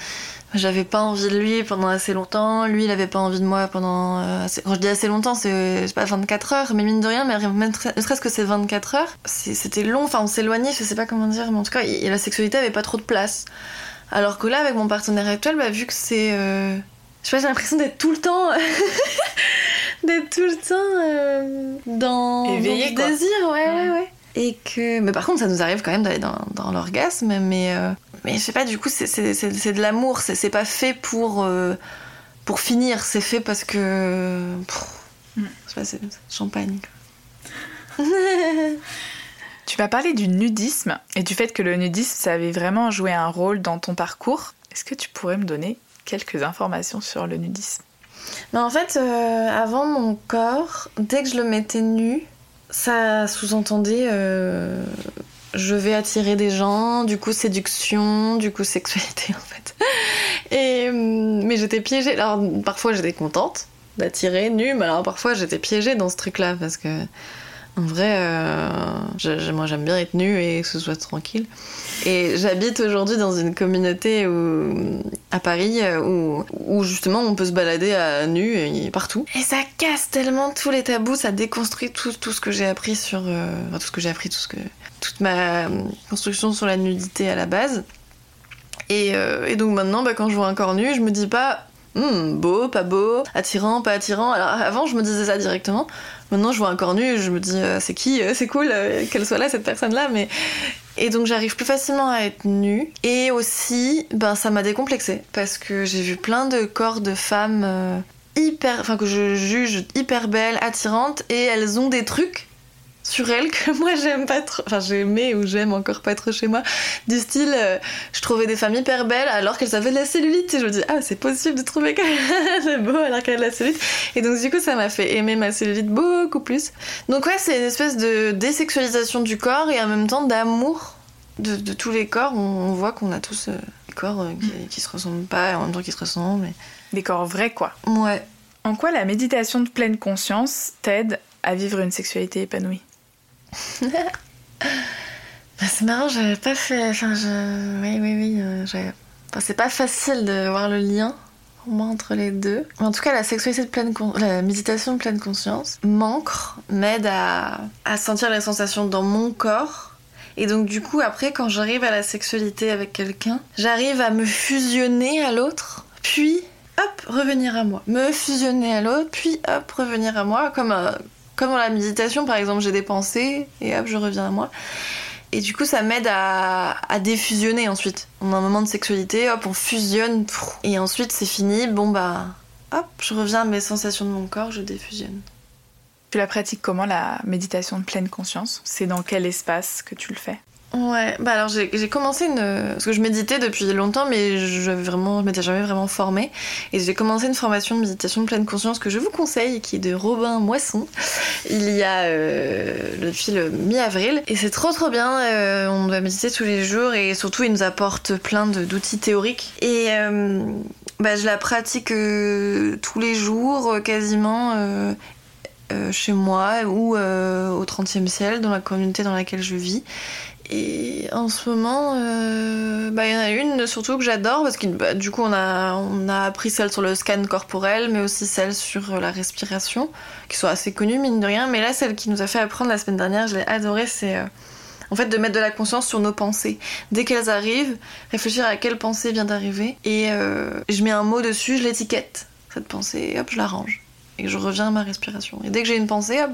j'avais pas envie de lui pendant assez longtemps. Lui, il avait pas envie de moi pendant. euh, assez- Quand je dis assez longtemps, c'est pas 24 heures, mais mine de rien, mais ne serait-ce que ces 24 heures, c'est- c'était long. Enfin, on s'éloignait, je sais pas comment dire, mais en tout cas, la sexualité avait pas trop de place. Alors que là, avec mon partenaire actuel, bah, vu que c'est. Je sais pas, j'ai l'impression d'être tout le temps. d'être tout le temps euh, dans. Éveillé, dans désir, ouais, ouais, ouais. Et que. Mais par contre, ça nous arrive quand même d'aller dans, dans l'orgasme, mais. euh, Mais je sais pas, du coup, c'est- de l'amour, c'est pas fait pour. euh, Pour finir, c'est fait parce que. Mm. Je sais pas, c'est champagne. quoi. Tu m'as parlé du nudisme et du fait que le nudisme, ça avait vraiment joué un rôle dans ton parcours. Est-ce que tu pourrais me donner quelques informations sur le nudisme Mais en fait, euh, avant mon corps, dès que je le mettais nu, ça sous-entendait euh, je vais attirer des gens, du coup séduction, du coup sexualité en fait. Et, hum, mais j'étais piégée. Alors parfois j'étais contente d'attirer nu, mais alors parfois j'étais piégée dans ce truc-là parce que en vrai, euh, moi j'aime bien être nue et que ce soit tranquille. Et j'habite aujourd'hui dans une communauté où, à Paris euh, où, justement on peut se balader à nu et partout. Et ça casse tellement tous les tabous, ça déconstruit tout, tout ce que j'ai appris sur. euh, enfin, tout ce que j'ai appris, toute ma construction sur la nudité à la base. Et, et donc maintenant, bah, quand je vois un corps nu, je me dis pas. Hmm, beau, pas beau, attirant, pas attirant. Alors avant, je me disais ça directement. Maintenant, je vois un corps nu, je me dis euh, c'est qui, euh, c'est cool, euh, qu'elle soit là, cette personne-là. Mais et donc j'arrive plus facilement à être nue. Et aussi, ben ça m'a décomplexée parce que j'ai vu plein de corps de femmes hyper, enfin que je juge hyper belles, attirantes, et elles ont des trucs que moi j'aime pas trop. Enfin j'aimais ou j'aime encore pas trop chez moi. Du style, euh, je trouvais des femmes hyper belles alors qu'elles avaient de la cellulite. Et je me dis ah c'est possible de trouver quelqu'un de beau alors qu'elle a de la cellulite. Et donc du coup ça m'a fait aimer ma cellulite beaucoup plus. Donc ouais, c'est une espèce de désexualisation du corps et en même temps d'amour de, de tous les corps. On, on voit qu'on a tous euh, des corps euh, qui, qui se ressemblent pas et en même temps qui se ressemblent. mais- Des corps vrais, quoi. Ouais. En quoi la méditation de pleine conscience t'aide à vivre une sexualité épanouie? Bah, c'est marrant, j'avais pas fait. Enfin. Oui, oui, oui. euh, c'est pas facile de voir le lien entre les deux. Mais en tout cas, la sexualité de pleine la méditation de pleine conscience m'ancre, m'aide à... à sentir les sensations dans mon corps. Et donc, du coup, après, quand j'arrive à la sexualité avec quelqu'un, j'arrive à me fusionner à l'autre, puis hop, revenir à moi. Me fusionner à l'autre, puis hop, revenir à moi. Comme, euh, comme dans la méditation, par exemple, j'ai des pensées, et hop, je reviens à moi. Et du coup, ça m'aide à, à défusionner ensuite. On a un moment de sexualité, hop, on fusionne, et ensuite c'est fini. Bon bah, hop, je reviens à mes sensations de mon corps, je défusionne. Tu la pratiques comment la méditation de pleine conscience? C'est dans quel espace que tu le fais? Ouais, bah alors j'ai commencé une. Parce que je méditais depuis longtemps, mais je vraiment, m'étais jamais vraiment formée. Et j'ai commencé une formation de méditation de pleine conscience que je vous conseille, qui est de Robin Moisson. Il y a euh, depuis le mi-avril. Et c'est trop trop bien. euh, on doit méditer tous les jours et surtout, il nous apporte plein d'outils théoriques. Et euh, bah, je la pratique euh, tous les jours, quasiment. chez moi ou au 30e ciel, dans la communauté dans laquelle je vis. Et en ce moment, euh, bah, il y en a une surtout que j'adore parce que bah, du coup on a, on a appris celle sur le scan corporel, mais aussi celle sur la respiration, qui sont assez connues mine de rien. Mais là, celle qui nous a fait apprendre la semaine dernière, je l'ai adorée, c'est euh, en fait de mettre de la conscience sur nos pensées. Dès qu'elles arrivent, réfléchir à quelle pensée vient d'arriver. Et euh, je mets un mot dessus, je l'étiquette, cette pensée, et hop, je la range. Et je reviens à ma respiration. Et dès que j'ai une pensée, hop,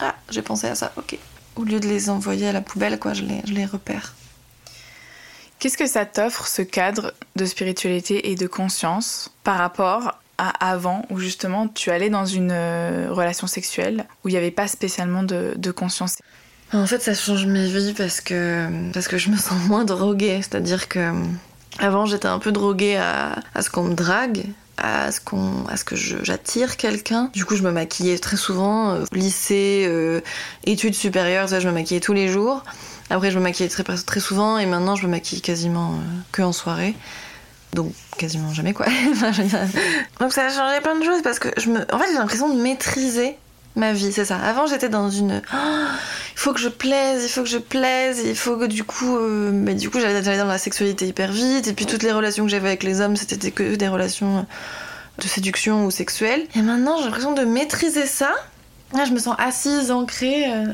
ah, j'ai pensé à ça, ok au lieu de les envoyer à la poubelle, quoi, je les, je les repère. Qu'est-ce que ça t'offre, ce cadre de spiritualité et de conscience, par rapport à avant, où justement tu allais dans une euh, relation sexuelle, où il n'y avait pas spécialement de, de, conscience? En fait, ça change mes vies parce que, parce que je me sens moins droguée. C'est-à-dire que avant, j'étais un peu droguée à, à ce qu'on me drague, à ce, qu'on, à ce que j'attire quelqu'un. Du coup, je me maquillais très souvent, euh, lycée, euh, études supérieures, ça, je me maquillais tous les jours. Après, je me maquillais très, très souvent et maintenant, je me maquille quasiment euh, que en soirée. Donc, quasiment jamais, quoi. Donc, ça a changé plein de choses parce que je me... En fait, j'ai l'impression de maîtriser ma vie, c'est ça. Avant, j'étais dans une. Oh, il faut que je plaise, il faut que je plaise, il faut que du coup. Euh... Mais du coup, j'allais dans la sexualité hyper vite. Et puis, toutes les relations que j'avais avec les hommes, c'était que des relations de séduction ou sexuelles. Et maintenant, j'ai l'impression de maîtriser ça. Je me sens assise, ancrée. Euh...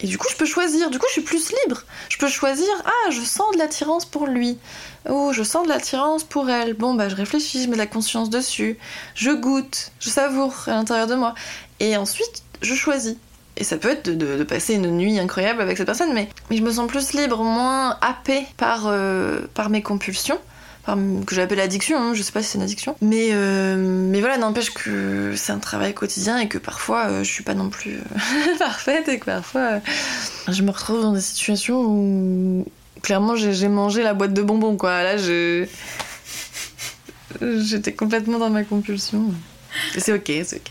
Et du coup, je peux choisir. Du coup, je suis plus libre. Je peux choisir. Ah, je sens de l'attirance pour lui. Oh, je sens de l'attirance pour elle. Bon, bah, je réfléchis, je mets de la conscience dessus. Je goûte, je savoure à l'intérieur de moi. Et ensuite, je choisis. Et ça peut être de, passer une nuit incroyable avec cette personne, mais, mais je me sens plus libre, moins happée par, euh, par mes compulsions, que j'appelle addiction, hein, je sais pas si c'est une addiction. Mais, euh, mais voilà, n'empêche que c'est un travail quotidien et que parfois euh, je suis pas non plus parfaite et que parfois je me retrouve dans des situations où clairement j'ai mangé la boîte de bonbons, quoi. Là, j'étais complètement dans ma compulsion. C'est ok, c'est ok.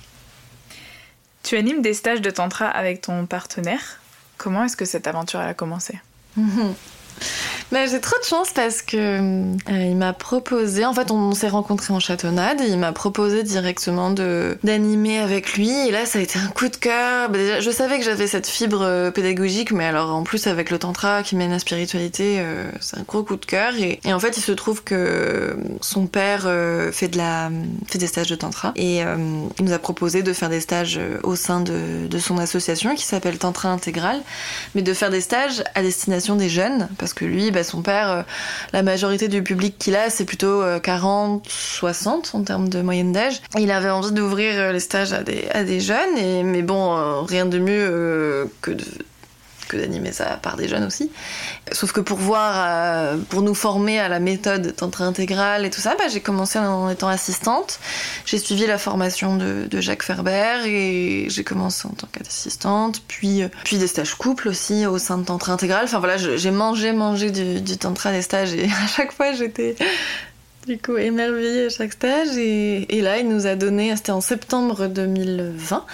Tu animes des stages de tantra avec ton partenaire. Comment est-ce que cette aventure a commencé? bah, j'ai trop de chance parce que euh, il m'a proposé. En fait, on, s'est rencontrés en chatonnade et il m'a proposé directement d'animer avec lui. Et là, ça a été un coup de cœur. Bah, je savais que j'avais cette fibre euh, pédagogique, mais alors en plus avec le tantra qui mène à la spiritualité, euh, c'est un gros coup de cœur. Et, en fait, il se trouve que son père fait des stages de tantra et il nous a proposé de faire des stages au sein de, son association qui s'appelle Tantra Intégral, mais de faire des stages à destination des jeunes que lui bah, son père, euh, la majorité du public qu'il a, c'est plutôt euh, 40, 60 en termes de moyenne d'âge. Il avait envie d'ouvrir euh, les stages à des, jeunes, mais bon, euh, rien de mieux que de que d'animer ça par des jeunes aussi. Sauf que pour voir, euh, pour nous former à la méthode tantra intégrale et tout ça, bah, j'ai commencé en étant assistante. J'ai suivi la formation de, Jacques Ferber et j'ai commencé en tant qu'assistante, puis, euh, puis des stages couples aussi au sein de tantra intégral. Enfin voilà, j'ai mangé, mangé du tantra des stages et à chaque fois j'étais du coup émerveillée à chaque stage et, là il nous a donné, c'était en septembre 2020,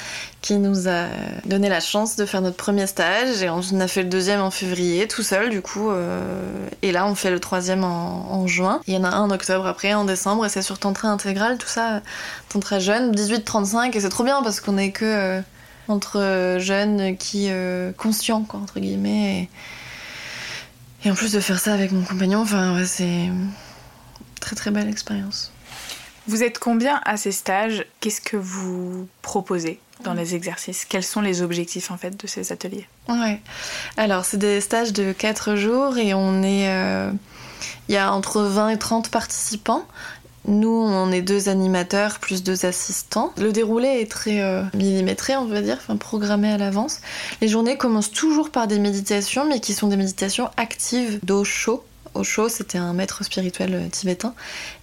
qui nous a donné la chance de faire notre premier stage et on a fait le deuxième en février tout seul du coup euh, et là on fait le troisième en, juin. Il y en a un en octobre après, en décembre et c'est sur Tantra intégral, tout ça, Tantra jeune, 18-35 et c'est trop bien parce qu'on est que euh, entre jeunes qui euh, conscients quoi entre guillemets et, et en plus de faire ça avec mon compagnon, enfin ouais, c'est très très belle expérience. Vous êtes combien à ces stages? Qu'est-ce que vous proposez dans les exercices? Quels sont les objectifs en fait de ces ateliers? Ouais. Alors c'est des stages de 4 jours et on est euh, il y a entre 20 et 30 participants. Nous, on est deux animateurs plus deux assistants. Le déroulé est très euh, millimétré, on va dire, enfin programmé à l'avance. Les journées commencent toujours par des méditations, mais qui sont des méditations actives d'eau chaude Osho, c'était un maître spirituel tibétain.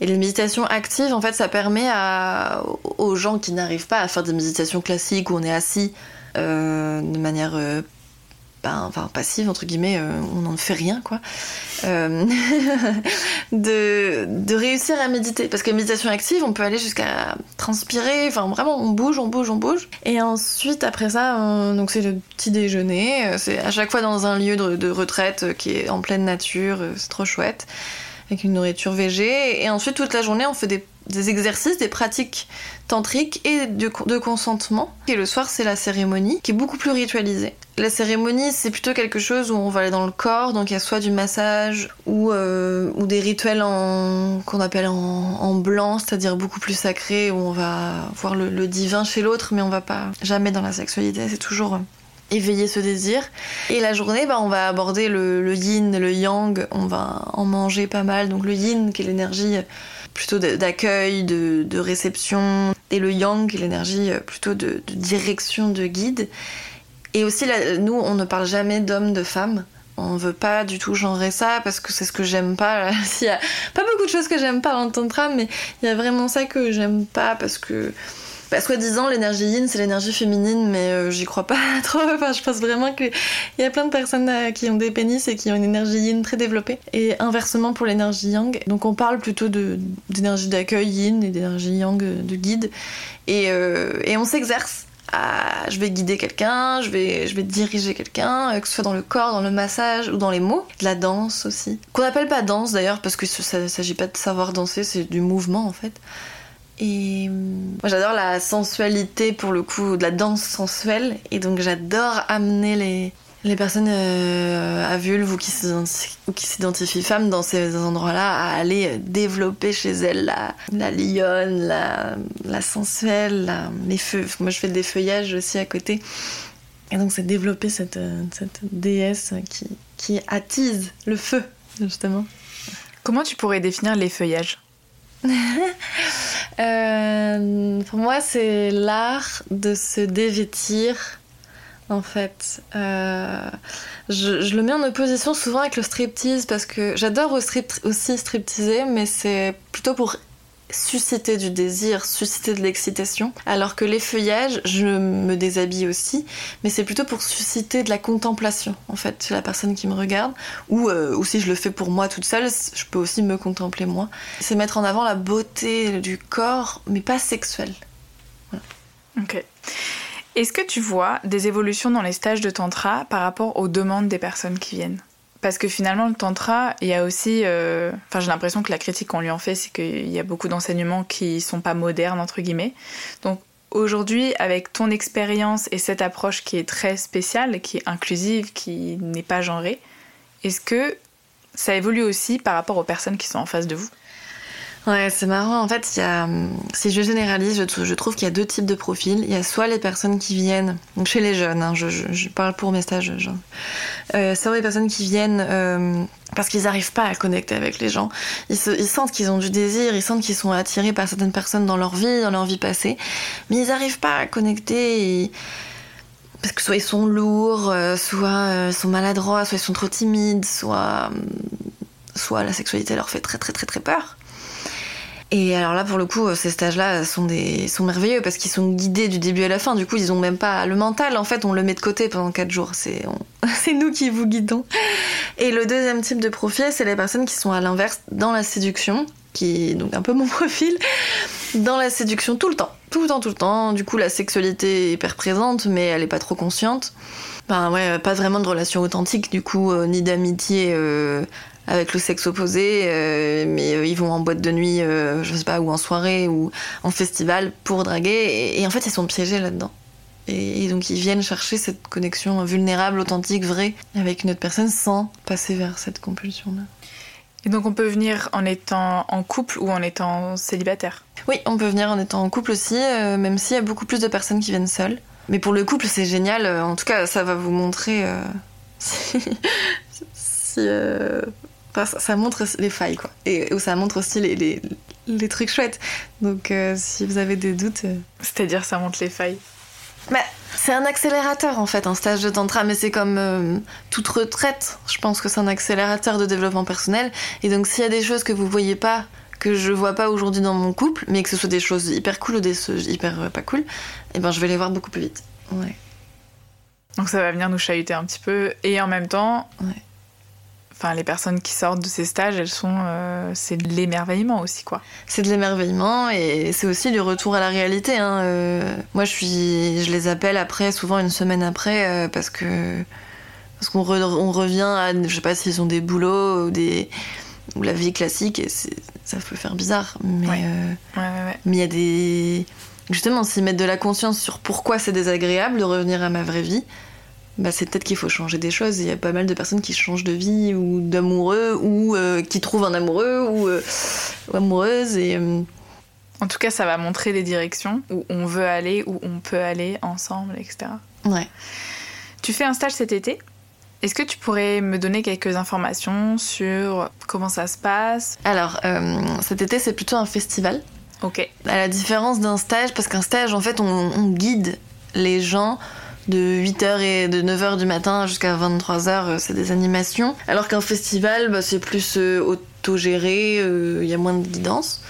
Et les méditations actives, en fait, ça permet à, aux gens qui n'arrivent pas à faire des méditations classiques où on est assis euh, de manière euh, ben, enfin, passive, entre guillemets, euh, on n'en fait rien, quoi, euh, de, de réussir à méditer. Parce que méditation active, on peut aller jusqu'à transpirer, enfin, vraiment, on bouge, on bouge, on bouge. Et ensuite, après ça, on, donc c'est le petit déjeuner, c'est à chaque fois dans un lieu de, de retraite qui est en pleine nature, c'est trop chouette avec une nourriture végé. Et ensuite, toute la journée, on fait des, des exercices, des pratiques tantriques et de, de consentement. Et le soir, c'est la cérémonie qui est beaucoup plus ritualisée. La cérémonie, c'est plutôt quelque chose où on va aller dans le corps, donc il y a soit du massage ou, euh, ou des rituels qu'on appelle en, blanc, c'est-à-dire beaucoup plus sacrés, où on va voir le, divin chez l'autre, mais on va pas jamais dans la sexualité, c'est toujours éveiller ce désir. Et la journée, bah, on va aborder le, le, yin, le yang, on va en manger pas mal. Donc le yin, qui est l'énergie plutôt d'accueil, de, réception, et le yang, l'énergie plutôt de, direction, de guide. Et aussi, là, nous, on ne parle jamais d'homme, de femme. On veut pas du tout genrer ça parce que c'est ce que j'aime pas. Il y a pas beaucoup de choses que j'aime pas le tantra, mais il y a vraiment ça que j'aime pas parce que bah, soi-disant, l'énergie yin, c'est l'énergie féminine, mais euh, j'y crois pas trop. Enfin, je pense vraiment qu'il y a plein de personnes euh, qui ont des pénis et qui ont une énergie yin très développée. Et inversement pour l'énergie yang. Donc, on parle plutôt d'énergie d'accueil yin et d'énergie yang euh, de guide. Et, et on s'exerce. À, je vais guider quelqu'un, je vais, je vais diriger quelqu'un, que ce soit dans le corps, dans le massage ou dans les mots. De la danse aussi. Qu'on n'appelle pas danse d'ailleurs, parce que ça ne s'agit pas de savoir danser, c'est du mouvement en fait. Et moi j'adore la sensualité pour le coup, de la danse sensuelle. Et donc j'adore amener les, les personnes euh, à vulve ou qui s'identifient femmes dans ces endroits-là à aller développer chez elles la, la lionne, la, la sensuelle, les feux. Moi je fais des feuillages aussi à côté. Et donc c'est développer cette, cette déesse qui, qui attise le feu, justement. Comment tu pourrais définir les feuillages? euh, pour moi, c'est l'art de se dévêtir. En fait, euh, je, je, le mets en opposition souvent avec le striptease parce que j'adore aussi stripteaser, mais c'est plutôt pour susciter du désir, susciter de l'excitation, alors que les feuillages, je me déshabille aussi, mais c'est plutôt pour susciter de la contemplation, en fait, chez la personne qui me regarde, ou, euh, ou si je le fais pour moi toute seule, je peux aussi me contempler moi. C'est mettre en avant la beauté du corps, mais pas sexuelle. Voilà. Ok. Est-ce que tu vois des évolutions dans les stages de tantra par rapport aux demandes des personnes qui viennent? Parce que finalement, le tantra, il y a aussi. Euh... Enfin, j'ai l'impression que la critique qu'on lui en fait, c'est qu'il y a beaucoup d'enseignements qui sont pas modernes, entre guillemets. Donc aujourd'hui, avec ton expérience et cette approche qui est très spéciale, qui est inclusive, qui n'est pas genrée, est-ce que ça évolue aussi par rapport aux personnes qui sont en face de vous? Ouais, c'est marrant. En fait, a, si je généralise, je, trouve qu'il y a deux types de profils. Il y a soit les personnes qui viennent, chez les jeunes, hein, je, parle pour mes stages, genre, euh, soit les personnes qui viennent euh, parce qu'ils n'arrivent pas à connecter avec les gens. Ils, se, ils sentent qu'ils ont du désir, ils sentent qu'ils sont attirés par certaines personnes dans leur vie, dans leur vie passée, mais ils n'arrivent pas à connecter. Parce que soit ils sont lourds, euh, soit ils sont maladroits, soit ils sont trop timides, soit, soit la sexualité leur fait très très très très peur. Et alors là, pour le coup, ces stages-là sont, merveilleux parce qu'ils sont guidés du début à la fin. Du coup, ils ont même pas le mental. En fait, on le met de côté pendant 4 jours. C'est nous qui vous guidons. Et le deuxième type de profil, c'est les personnes qui sont à l'inverse dans la séduction, qui est donc un peu mon profil, dans la séduction tout le temps. Tout le temps, tout le temps. Du coup, la sexualité est hyper présente, mais elle est pas trop consciente. Ben ouais, pas vraiment de relation authentique, du coup, euh, ni d'amitié euh, avec le sexe opposé, euh, mais euh, ils vont en boîte de nuit, euh, je sais pas, ou en soirée, ou en festival pour draguer, et, et en fait ils sont piégés là-dedans. Et, et, donc ils viennent chercher cette connexion vulnérable, authentique, vraie, avec une autre personne sans passer vers cette compulsion-là. Et donc on peut venir en étant en couple ou en étant célibataire? Oui, on peut venir en étant en couple aussi, euh, même s'il y a beaucoup plus de personnes qui viennent seules. Mais pour le couple, c'est génial. En tout cas, ça va vous montrer si, euh, ça, ça, montre les failles, quoi. Et ça montre aussi les, les, les trucs chouettes. Donc, euh, si vous avez des doutes. Euh... C'est-à-dire, ça montre les failles bah, C'est un accélérateur, en fait, un stage de Tantra, mais c'est comme euh, toute retraite. Je pense que c'est un accélérateur de développement personnel. Et donc, s'il y a des choses que vous voyez pas, que je vois pas aujourd'hui dans mon couple, mais que ce soit des choses hyper cool ou des choses hyper euh, pas cool, et ben, je vais les voir beaucoup plus vite. Ouais. Donc, ça va venir nous chahuter un petit peu. Et en même temps. Ouais enfin les personnes qui sortent de ces stages, elles sont, euh, c'est de l'émerveillement aussi quoi. C'est de l'émerveillement et c'est aussi du retour à la réalité. Hein. Euh, moi je suis, je les appelle après, souvent une semaine après, euh, parce que parce qu'on re, on revient à, je sais pas s'ils ont des boulots ou des ou la vie classique, et ça peut faire bizarre. Mais mais il y a des. Justement, s'ils mettent de la conscience sur pourquoi c'est désagréable de revenir à ma vraie vie, bah c'est peut-être qu'il faut changer des choses. Il y a pas mal de personnes qui changent de vie ou d'amoureux ou euh, qui trouvent un amoureux ou, euh, amoureuse. Et, En tout cas, ça va montrer des directions où on veut aller, où on peut aller ensemble, etc. Ouais. Tu fais un stage cet été est-ce que tu pourrais me donner quelques informations sur comment ça se passe? Alors, euh, cet été, c'est plutôt un festival. Ok. À la différence d'un stage, parce qu'un stage, en fait, on, guide les gens de 8h et de 9h du matin jusqu'à 23h, euh, c'est des animations. Alors qu'un festival, bah, c'est plus euh, autogéré, il y a moins de guidance.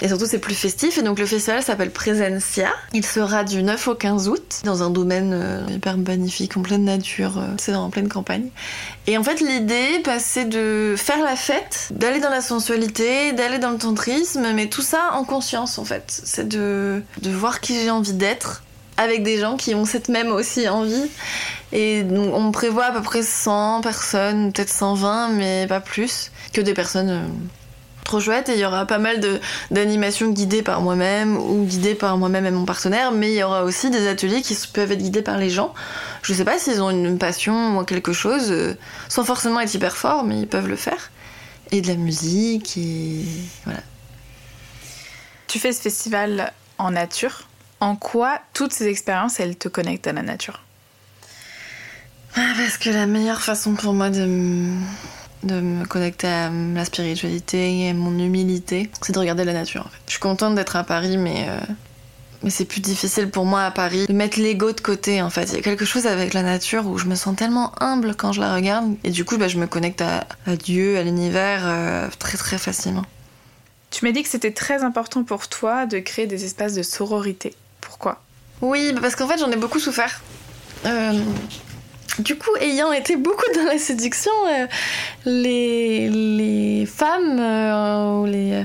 Et surtout, c'est plus festif. Et donc, le festival s'appelle Presencia. Il sera du 9 au 15 août dans un domaine euh, hyper magnifique, en pleine nature. Euh, c'est en pleine campagne. Et en fait, l'idée, bah, c'est de faire la fête, d'aller dans la sensualité, d'aller dans le tantrisme, mais tout ça en conscience, en fait. C'est de, de voir qui j'ai envie d'être avec des gens qui ont cette même aussi envie. Et on prévoit à peu près 100 personnes, peut-être 120, mais pas plus, que des personnes euh, trop chouette et il y aura pas mal d'animations guidées par moi-même ou guidées par moi-même et mon partenaire, mais il y aura aussi des ateliers qui peuvent être guidés par les gens. Je sais pas s'ils ont une passion ou quelque chose, euh, sans forcément être hyper fort, mais ils peuvent le faire. Et de la musique et voilà. Tu fais ce festival en nature? En quoi toutes ces expériences, elles te connectent à la nature? Ah, Parce que la meilleure façon pour moi de de me connecter à la spiritualité et à mon humilité, c'est de regarder la nature. En fait. Je suis contente d'être à Paris, mais, euh, mais c'est plus difficile pour moi à Paris de mettre l'ego de côté. En fait, il y a quelque chose avec la nature où je me sens tellement humble quand je la regarde, et du coup, bah, je me connecte à, Dieu, à l'univers euh, très très facilement. Tu m'as dit que c'était très important pour toi de créer des espaces de sororité. Oui, parce qu'en fait, j'en ai beaucoup souffert. Euh, du coup, ayant été beaucoup dans la séduction, euh, les, femmes euh,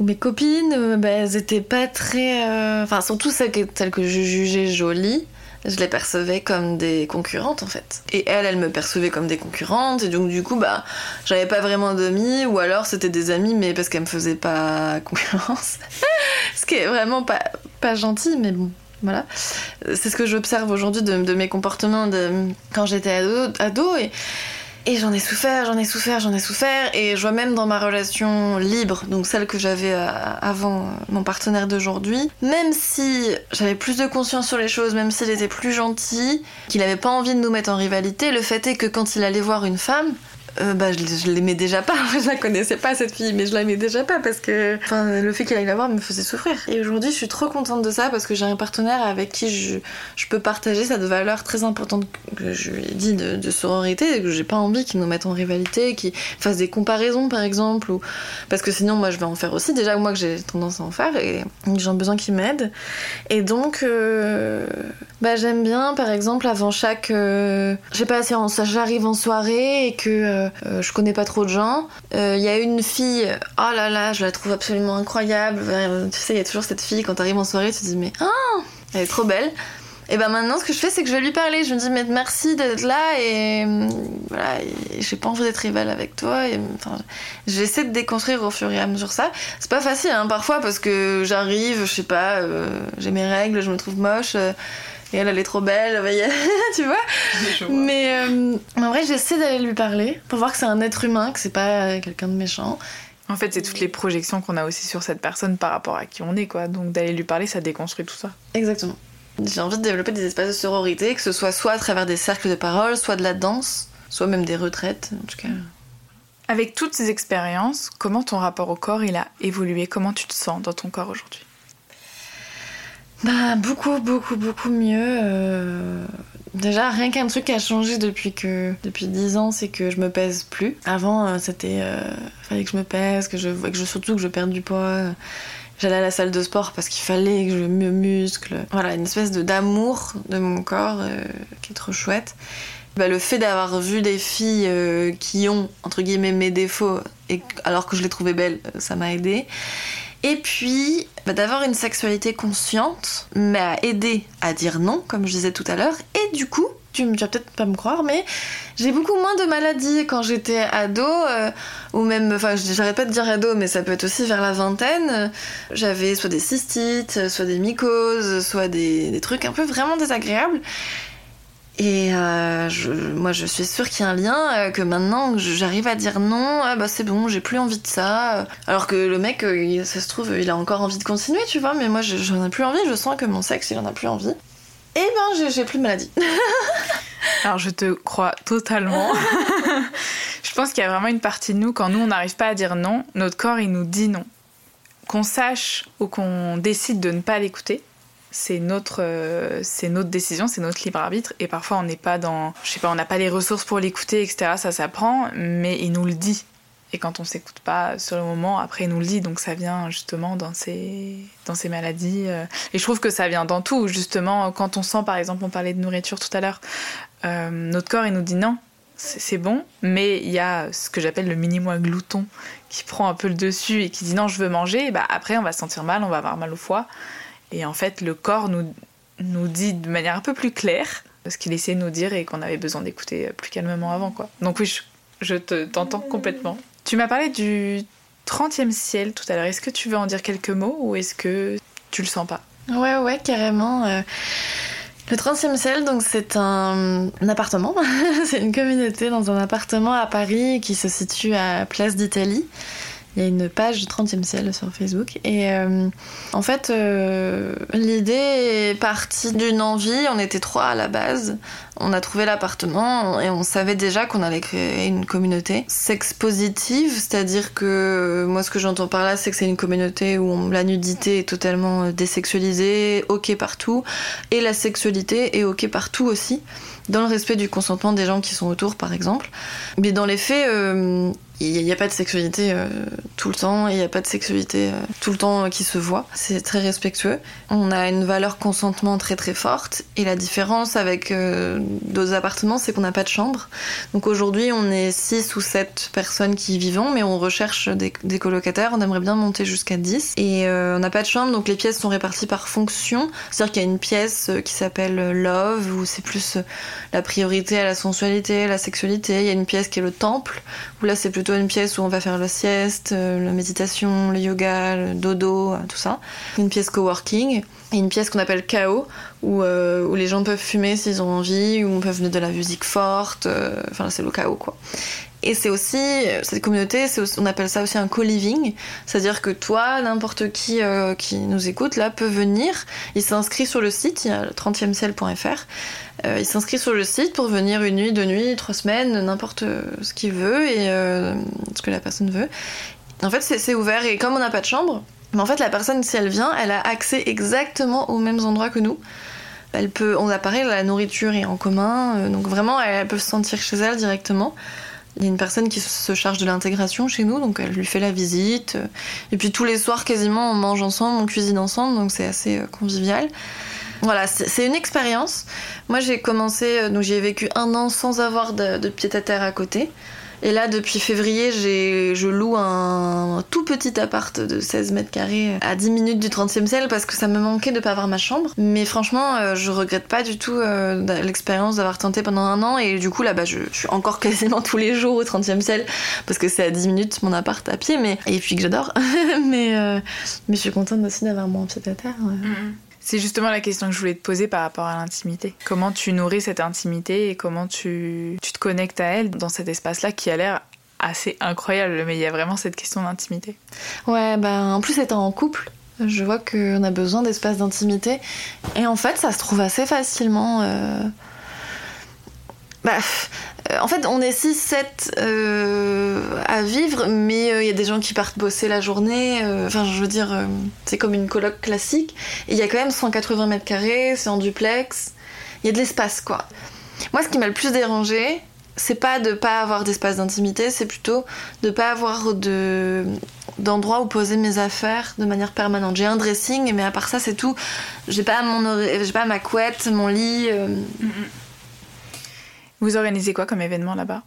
ou mes copines, bah, elles étaient pas très. Enfin, surtout celles que, que je jugeais jolies, je les percevais comme des concurrentes en fait. Et elles, elles me percevaient comme des concurrentes, et donc du coup, bah, j'avais pas vraiment d'amis, ou alors c'était des amis, mais parce qu'elles me faisaient pas concurrence. ce qui est vraiment pas, pas gentil, mais bon. Voilà. C'est ce que j'observe aujourd'hui de, mes comportements de, quand j'étais ado, ado et, et j'en ai souffert, j'en ai souffert, j'en ai souffert. Et je vois même dans ma relation libre, donc celle que j'avais euh, avant mon partenaire d'aujourd'hui, même si j'avais plus de conscience sur les choses, même s'il était plus gentil, qu'il avait pas envie de nous mettre en rivalité, le fait est que quand il allait voir une femme, euh, bah, je, l'aimais déjà pas. je la connaissais pas cette fille, mais je l'aimais déjà pas parce que le fait qu'elle aille la voir me faisait souffrir. Et aujourd'hui, je suis trop contente de ça parce que j'ai un partenaire avec qui je, je, peux partager cette valeur très importante que je lui ai dit de, de sororité et que j'ai pas envie qu'il nous mette en rivalité, qu'il fasse des comparaisons par exemple, ou parce que sinon, moi je vais en faire aussi. Déjà, moi que j'ai tendance à en faire et j'ai besoin qu'il m'aide. Et donc, euh, bah, j'aime bien par exemple avant chaque. Euh... Je sais pas, si j'arrive en soirée et que euh, je connais pas trop de gens. Il euh, y a une fille, oh là là, je la trouve absolument incroyable. Euh, tu sais, il y a toujours cette fille, quand t'arrives en soirée, tu te dis, mais oh, elle est trop belle. Et ben maintenant, ce que je fais, c'est que je vais lui parler. Je me dis, mais merci d'être là et voilà, j'ai pas envie d'être rivale avec toi. Et, j'essaie de déconstruire au fur et à mesure ça. C'est pas facile, hein, parfois, parce que j'arrive, je sais pas, j'ai mes règles, je me trouve moche et elle, elle est trop belle, tu vois. Mais euh, en vrai, j'essaie d'aller lui parler pour voir que c'est un être humain, que c'est pas quelqu'un de méchant. En fait, c'est toutes les projections qu'on a aussi sur cette personne par rapport à qui on est, quoi. Donc d'aller lui parler, ça déconstruit tout ça. Exactement. J'ai envie de développer des espaces de sororité, que ce soit soit à travers des cercles de parole, soit de la danse, soit même des retraites, en tout cas. Avec toutes ces expériences, comment ton rapport au corps il a évolué? Comment tu te sens dans ton corps aujourd'hui? Bah, beaucoup, beaucoup, beaucoup mieux. Euh, déjà, rien qu'un truc a changé depuis que depuis 10 ans, c'est que je me pèse plus. Avant, euh, c'était. Euh, fallait que je me pèse, que je, que je, surtout que je perde du poids. J'allais à la salle de sport parce qu'il fallait que je me muscle. Voilà, une espèce de d'amour de mon corps qui est trop chouette. Bah, le fait d'avoir vu des filles qui ont, entre guillemets, mes défauts, et, alors que je les trouvais belles, ça m'a aidé. Et puis, bah, d'avoir une sexualité consciente m'a aidé à dire non, comme je disais tout à l'heure, et du coup, tu, vas peut-être pas me croire, mais j'ai beaucoup moins de maladies quand j'étais ado, euh, ou même, enfin, j'arrête pas de dire ado, mais ça peut être aussi vers la vingtaine. J'avais soit des cystites, soit des mycoses, soit des, des trucs un peu vraiment désagréables. Et euh, je, moi, je suis sûre qu'il y a un lien, euh, que maintenant j'arrive à dire non, ah bah c'est bon, j'ai plus envie de ça. Alors que le mec, euh, ça se trouve, il a encore envie de continuer, tu vois, mais moi j'en ai plus envie, je sens que mon sexe, il en a plus envie. Et ben, j'ai plus de maladie. Alors je te crois totalement. je pense qu'il y a vraiment une partie de nous, quand nous on n'arrive pas à dire non, notre corps il nous dit non. Qu'on sache ou qu'on décide de ne pas l'écouter, c'est notre, euh, c'est notre décision, c'est notre libre arbitre. Et parfois, on n'est pas dans, je sais pas, on n'a pas les ressources pour l'écouter, etc. Ça s'apprend, mais il nous le dit. Et quand on s'écoute pas sur le moment, après il nous le dit. Donc ça vient justement dans ces, dans ces maladies. Euh. Et je trouve que ça vient dans tout. Justement, quand on sent, par exemple, on parlait de nourriture tout à l'heure, euh, notre corps il nous dit non, c'est bon, mais il y a ce que j'appelle le mini-moi glouton qui prend un peu le dessus et qui dit non, je veux manger. Et bah, après, on va se sentir mal, on va avoir mal au foie. Et en fait, le corps nous, nous dit de manière un peu plus claire ce qu'il essaie de nous dire et qu'on avait besoin d'écouter plus calmement avant. Quoi. Donc oui, je, te, t'entends complètement. Tu m'as parlé du 30e ciel tout à l'heure. Est-ce que tu veux en dire quelques mots ou est-ce que tu le sens pas? Ouais, ouais, carrément. Euh, le 30e ciel, donc c'est un appartement. c'est une communauté dans un appartement à Paris qui se situe à Place d'Italie. Il y a une page 30e ciel sur Facebook. Et euh, en fait, euh, l'idée est partie d'une envie. On était trois à la base. On a trouvé l'appartement et on savait déjà qu'on allait créer une communauté sex positive, c'est-à-dire que moi ce que j'entends par là c'est que c'est une communauté où la nudité est totalement désexualisée, ok partout, et la sexualité est ok partout aussi, dans le respect du consentement des gens qui sont autour par exemple. Mais dans les faits, euh, il n'y a, pas de sexualité euh, tout le temps, il n'y a pas de sexualité euh, tout le temps qui se voit. C'est très respectueux. On a une valeur consentement très très forte. Et la différence avec euh, d'autres appartements, c'est qu'on n'a pas de chambre. Donc aujourd'hui, on est 6 ou 7 personnes qui y vivons, mais on recherche des, des colocataires. On aimerait bien monter jusqu'à 10. Et on n'a pas de chambre, donc les pièces sont réparties par fonction. C'est-à-dire qu'il y a une pièce qui s'appelle Love, où c'est plus la priorité à la sensualité, à la sexualité. Il y a une pièce qui est le temple, où là c'est plutôt une pièce où on va faire la sieste, euh, la méditation, le yoga, le dodo, euh, tout ça. Une pièce coworking et une pièce qu'on appelle chaos où, euh, où les gens peuvent fumer s'ils ont envie, où on peut mettre de la musique forte. enfin, c'est le chaos quoi. Et c'est aussi, cette communauté, on appelle ça aussi un co-living, c'est-à-dire que toi, n'importe qui qui nous écoute, là, peut venir, il s'inscrit sur le site, il y a le 30e ciel.fr, euh, il s'inscrit sur le site pour venir une nuit, deux nuits, trois semaines, n'importe ce qu'il veut et euh, ce que la personne veut. En fait, c'est ouvert et comme on n'a pas de chambre, en fait, la personne, si elle vient, elle a accès exactement aux mêmes endroits que nous. Elle peut, on apparaît, la nourriture est en commun, euh, donc vraiment, elle peut se sentir chez elle directement. Il y a une personne qui se charge de l'intégration chez nous, donc elle lui fait la visite. Et puis tous les soirs, quasiment, on mange ensemble, on cuisine ensemble, donc c'est assez convivial. Voilà, c'est une expérience. Moi, j'ai commencé, euh, donc j'ai vécu un an sans avoir de, pied à terre à côté. Et là, depuis février, je loue un tout petit appart de 16 mètres carrés à 10 minutes du 30e ciel parce que ça me manquait de pas avoir ma chambre. Mais franchement, euh, je regrette pas du tout euh, l'expérience d'avoir tenté pendant un an. Et du coup, là, bas je, suis encore quasiment tous les jours au 30e ciel parce que c'est à 10 minutes mon appart à pied. Mais... Et puis que j'adore. mais, mais je suis contente aussi d'avoir mon pied à terre. Mm-hmm. C'est justement la question que je voulais te poser par rapport à l'intimité. Comment tu nourris cette intimité et comment tu, te connectes à elle dans cet espace-là qui a l'air assez incroyable, mais il y a vraiment cette question d'intimité. Ouais, ben en plus étant en couple, je vois qu'on a besoin d'espace d'intimité. Et en fait, ça se trouve assez facilement. Euh... Bah, euh, en fait, on est 6-7 euh, à vivre, mais euh, il y a des gens qui partent bosser la journée. Enfin, je veux dire, c'est comme une coloc classique. Il y a quand même 180 mètres carrés, c'est en duplex. Il y a de l'espace, quoi. Moi, ce qui m'a le plus dérangé, c'est pas de pas avoir d'espace d'intimité, c'est plutôt de pas avoir de d'endroit où poser mes affaires de manière permanente. J'ai un dressing, mais à part ça, c'est tout. J'ai pas mon j'ai pas ma couette, mon lit. Vous organisez quoi comme événement là-bas?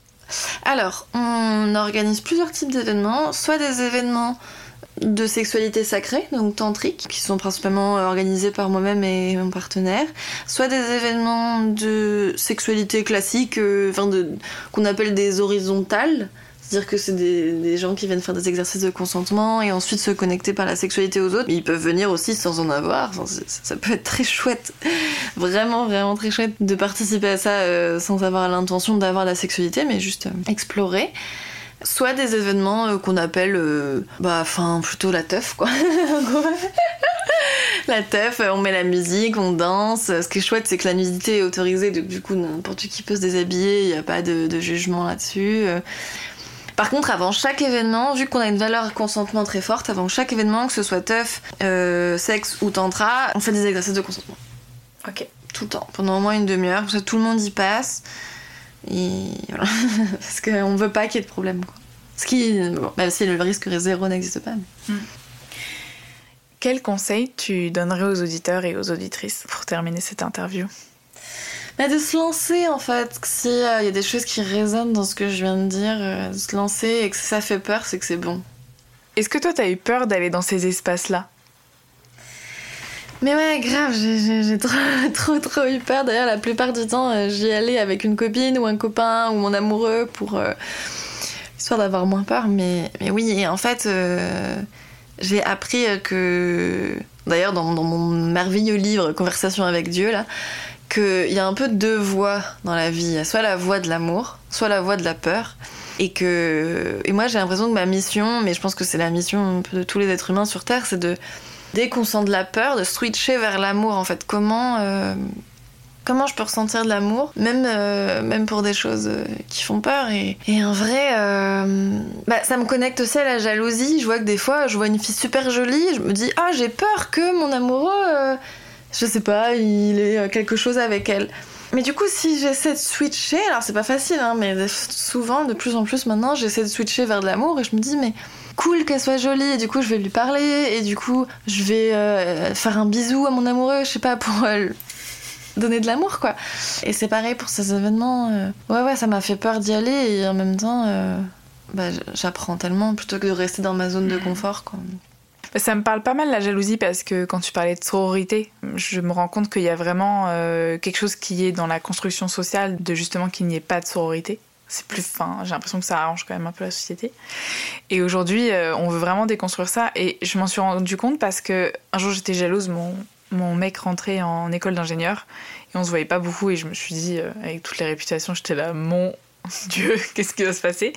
Alors, on organise plusieurs types d'événements, soit des événements de sexualité sacrée, donc tantrique, qui sont principalement organisés par moi-même et mon partenaire, soit des événements de sexualité classique, euh, enfin qu'on appelle des horizontales. C'est-à-dire que c'est des, gens qui viennent faire des exercices de consentement et ensuite se connecter par la sexualité aux autres. Mais ils peuvent venir aussi sans en avoir. ça peut être très chouette. Vraiment, vraiment très chouette de participer à ça euh, sans avoir l'intention d'avoir la sexualité, mais juste euh, explorer soit des événements euh, qu'on appelle bah enfin plutôt la teuf quoi la teuf on met la musique on danse ce qui est chouette c'est que la nudité est autorisée donc du coup n'importe qui peut se déshabiller il n'y a pas de, jugement là-dessus. Par contre, avant chaque événement, vu qu'on a une valeur consentement très forte, avant chaque événement, que ce soit teuf, sexe ou tantra, on fait des exercices de consentement. Ok. Tout le temps, pendant au moins une demi-heure, que tout le monde y passe. Et voilà. Parce qu'on veut pas qu'il y ait de problème. Quoi. Ce qui, même si le risque zéro n'existe pas. Hmm. Quel conseil tu donnerais aux auditeurs et aux auditrices pour terminer cette interview? Bah, De se lancer en fait. S'il euh, y a des choses qui résonnent dans ce que je viens de dire, euh, de se lancer et que ça fait peur, c'est que c'est bon. Est-ce que toi t'as eu peur d'aller dans ces espaces-là? Mais ouais, grave, j'ai trop, trop, trop eu peur. D'ailleurs, la plupart du temps, euh, j'y allais avec une copine ou un copain ou mon amoureux pour. Euh, histoire d'avoir moins peur. Mais, mais oui, et en fait, euh, j'ai appris que. D'ailleurs, dans, dans, mon merveilleux livre Conversation avec Dieu, là, qu'il y a un peu deux voies dans la vie. Il y a soit la voie de l'amour, soit la voie de la peur. Et que. Et moi, j'ai l'impression que ma mission, mais je pense que c'est la mission de tous les êtres humains sur Terre, c'est de dès qu'on sent de la peur, de switcher vers l'amour en fait. Comment, euh, comment je peux ressentir de l'amour, même, euh, même pour des choses euh, qui font peur? Et, et en vrai, bah, ça me connecte aussi à la jalousie. Je vois que des fois, je vois une fille super jolie, je me dis Ah, j'ai peur que mon amoureux, je sais pas, il ait quelque chose avec elle. Mais du coup, si j'essaie de switcher, alors c'est pas facile, hein, mais souvent, de plus en plus maintenant, j'essaie de switcher vers de l'amour et je me dis, mais cool qu'elle soit jolie et du coup je vais lui parler et du coup je vais euh, faire un bisou à mon amoureux, je sais pas, pour euh, donner de l'amour quoi. Et c'est pareil pour ces événements. Euh. Ouais ouais, ça m'a fait peur d'y aller et en même temps bah, j'apprends tellement plutôt que de rester dans ma zone de confort quoi. Ça me parle pas mal la jalousie parce que quand tu parlais de sororité, je me rends compte qu'il y a vraiment quelque chose qui est dans la construction sociale de justement qu'il n'y ait pas de sororité c'est plus fin. J'ai l'impression que ça arrange quand même un peu la société. Et aujourd'hui, euh, on veut vraiment déconstruire ça. Et je m'en suis rendu compte parce que un jour, j'étais jalouse. Mon, mon mec rentrait en école d'ingénieur et on se voyait pas beaucoup. Et je me suis dit, euh, avec toutes les réputations, j'étais là, mon Dieu, qu'est-ce qui va se passer?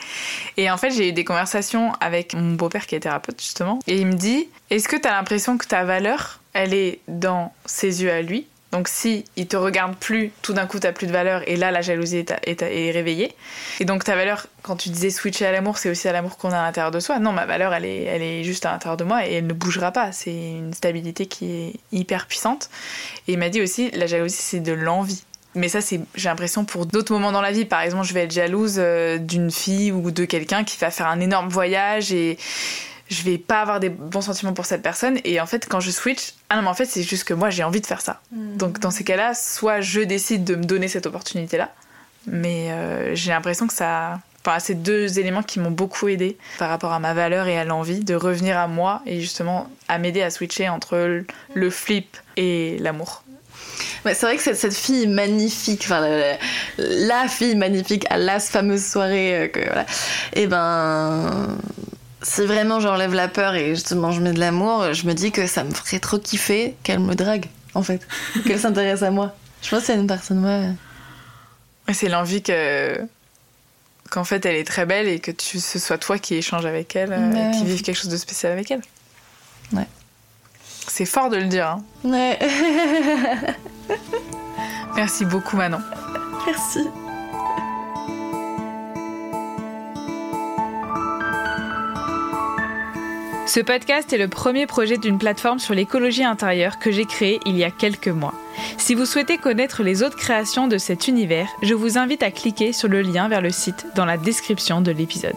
Et en fait, j'ai eu des conversations avec mon beau-père qui est thérapeute justement. Et il me dit, est-ce que tu as l'impression que ta valeur, elle est dans ses yeux à lui? Donc si il te regarde plus, tout d'un coup t'as plus de valeur et là la jalousie est, réveillée. Et donc ta valeur, quand tu disais switcher à l'amour, c'est aussi à l'amour qu'on a à l'intérieur de soi. Non, ma valeur elle est, elle est juste à l'intérieur de moi et elle ne bougera pas. C'est une stabilité qui est hyper puissante. Et il m'a dit aussi la jalousie c'est de l'envie. Mais ça, c'est, j'ai l'impression pour d'autres moments dans la vie. Par exemple, je vais être jalouse euh, d'une fille ou de quelqu'un qui va faire un énorme voyage et je vais pas avoir des bons sentiments pour cette personne. Et en fait, quand je switch, ah non, mais en fait, c'est juste que moi, j'ai envie de faire ça. Hmm. Donc, dans ces cas-là, soit je décide de me donner cette opportunité-là, mais euh, j'ai l'impression que ça. Enfin, c'est deux éléments qui m'ont beaucoup aidé par rapport à ma valeur et à l'envie de revenir à moi et justement à m'aider à switcher entre le flip et l'amour. C'est vrai que cette, cette, fille magnifique, enfin la, fille magnifique à la fameuse soirée, euh, que, voilà, et eh ben si vraiment j'enlève la peur et justement je mets de l'amour, je me dis que ça me ferait trop kiffer qu'elle me drague, en fait. qu'elle s'intéresse à moi. Je pense que c'est une personne, ouais. C'est l'envie que qu'en fait elle est très belle et que tu, ce soit toi qui échange avec elle, euh, et qui vive quelque chose de spécial avec elle. Ouais. C'est fort de le dire. Hein. Ouais. Merci beaucoup Manon. Merci. Ce podcast est le premier projet d'une plateforme sur l'écologie intérieure que j'ai créée il y a quelques mois. Si vous souhaitez connaître les autres créations de cet univers, je vous invite à cliquer sur le lien vers le site dans la description de l'épisode.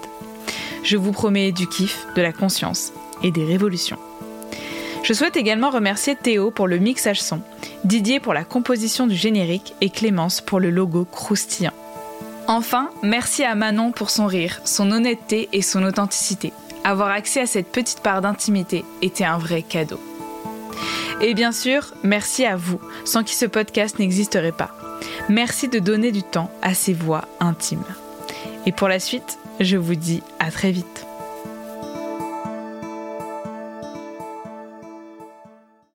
Je vous promets du kiff, de la conscience et des révolutions. Je souhaite également remercier Théo pour le mixage son, Didier pour la composition du générique et Clémence pour le logo croustillant. Enfin, merci à Manon pour son rire, son honnêteté et son authenticité. Avoir accès à cette petite part d'intimité était un vrai cadeau. Et bien sûr, merci à vous, sans qui ce podcast n'existerait pas. Merci de donner du temps à ces voix intimes. Et pour la suite, je vous dis à très vite.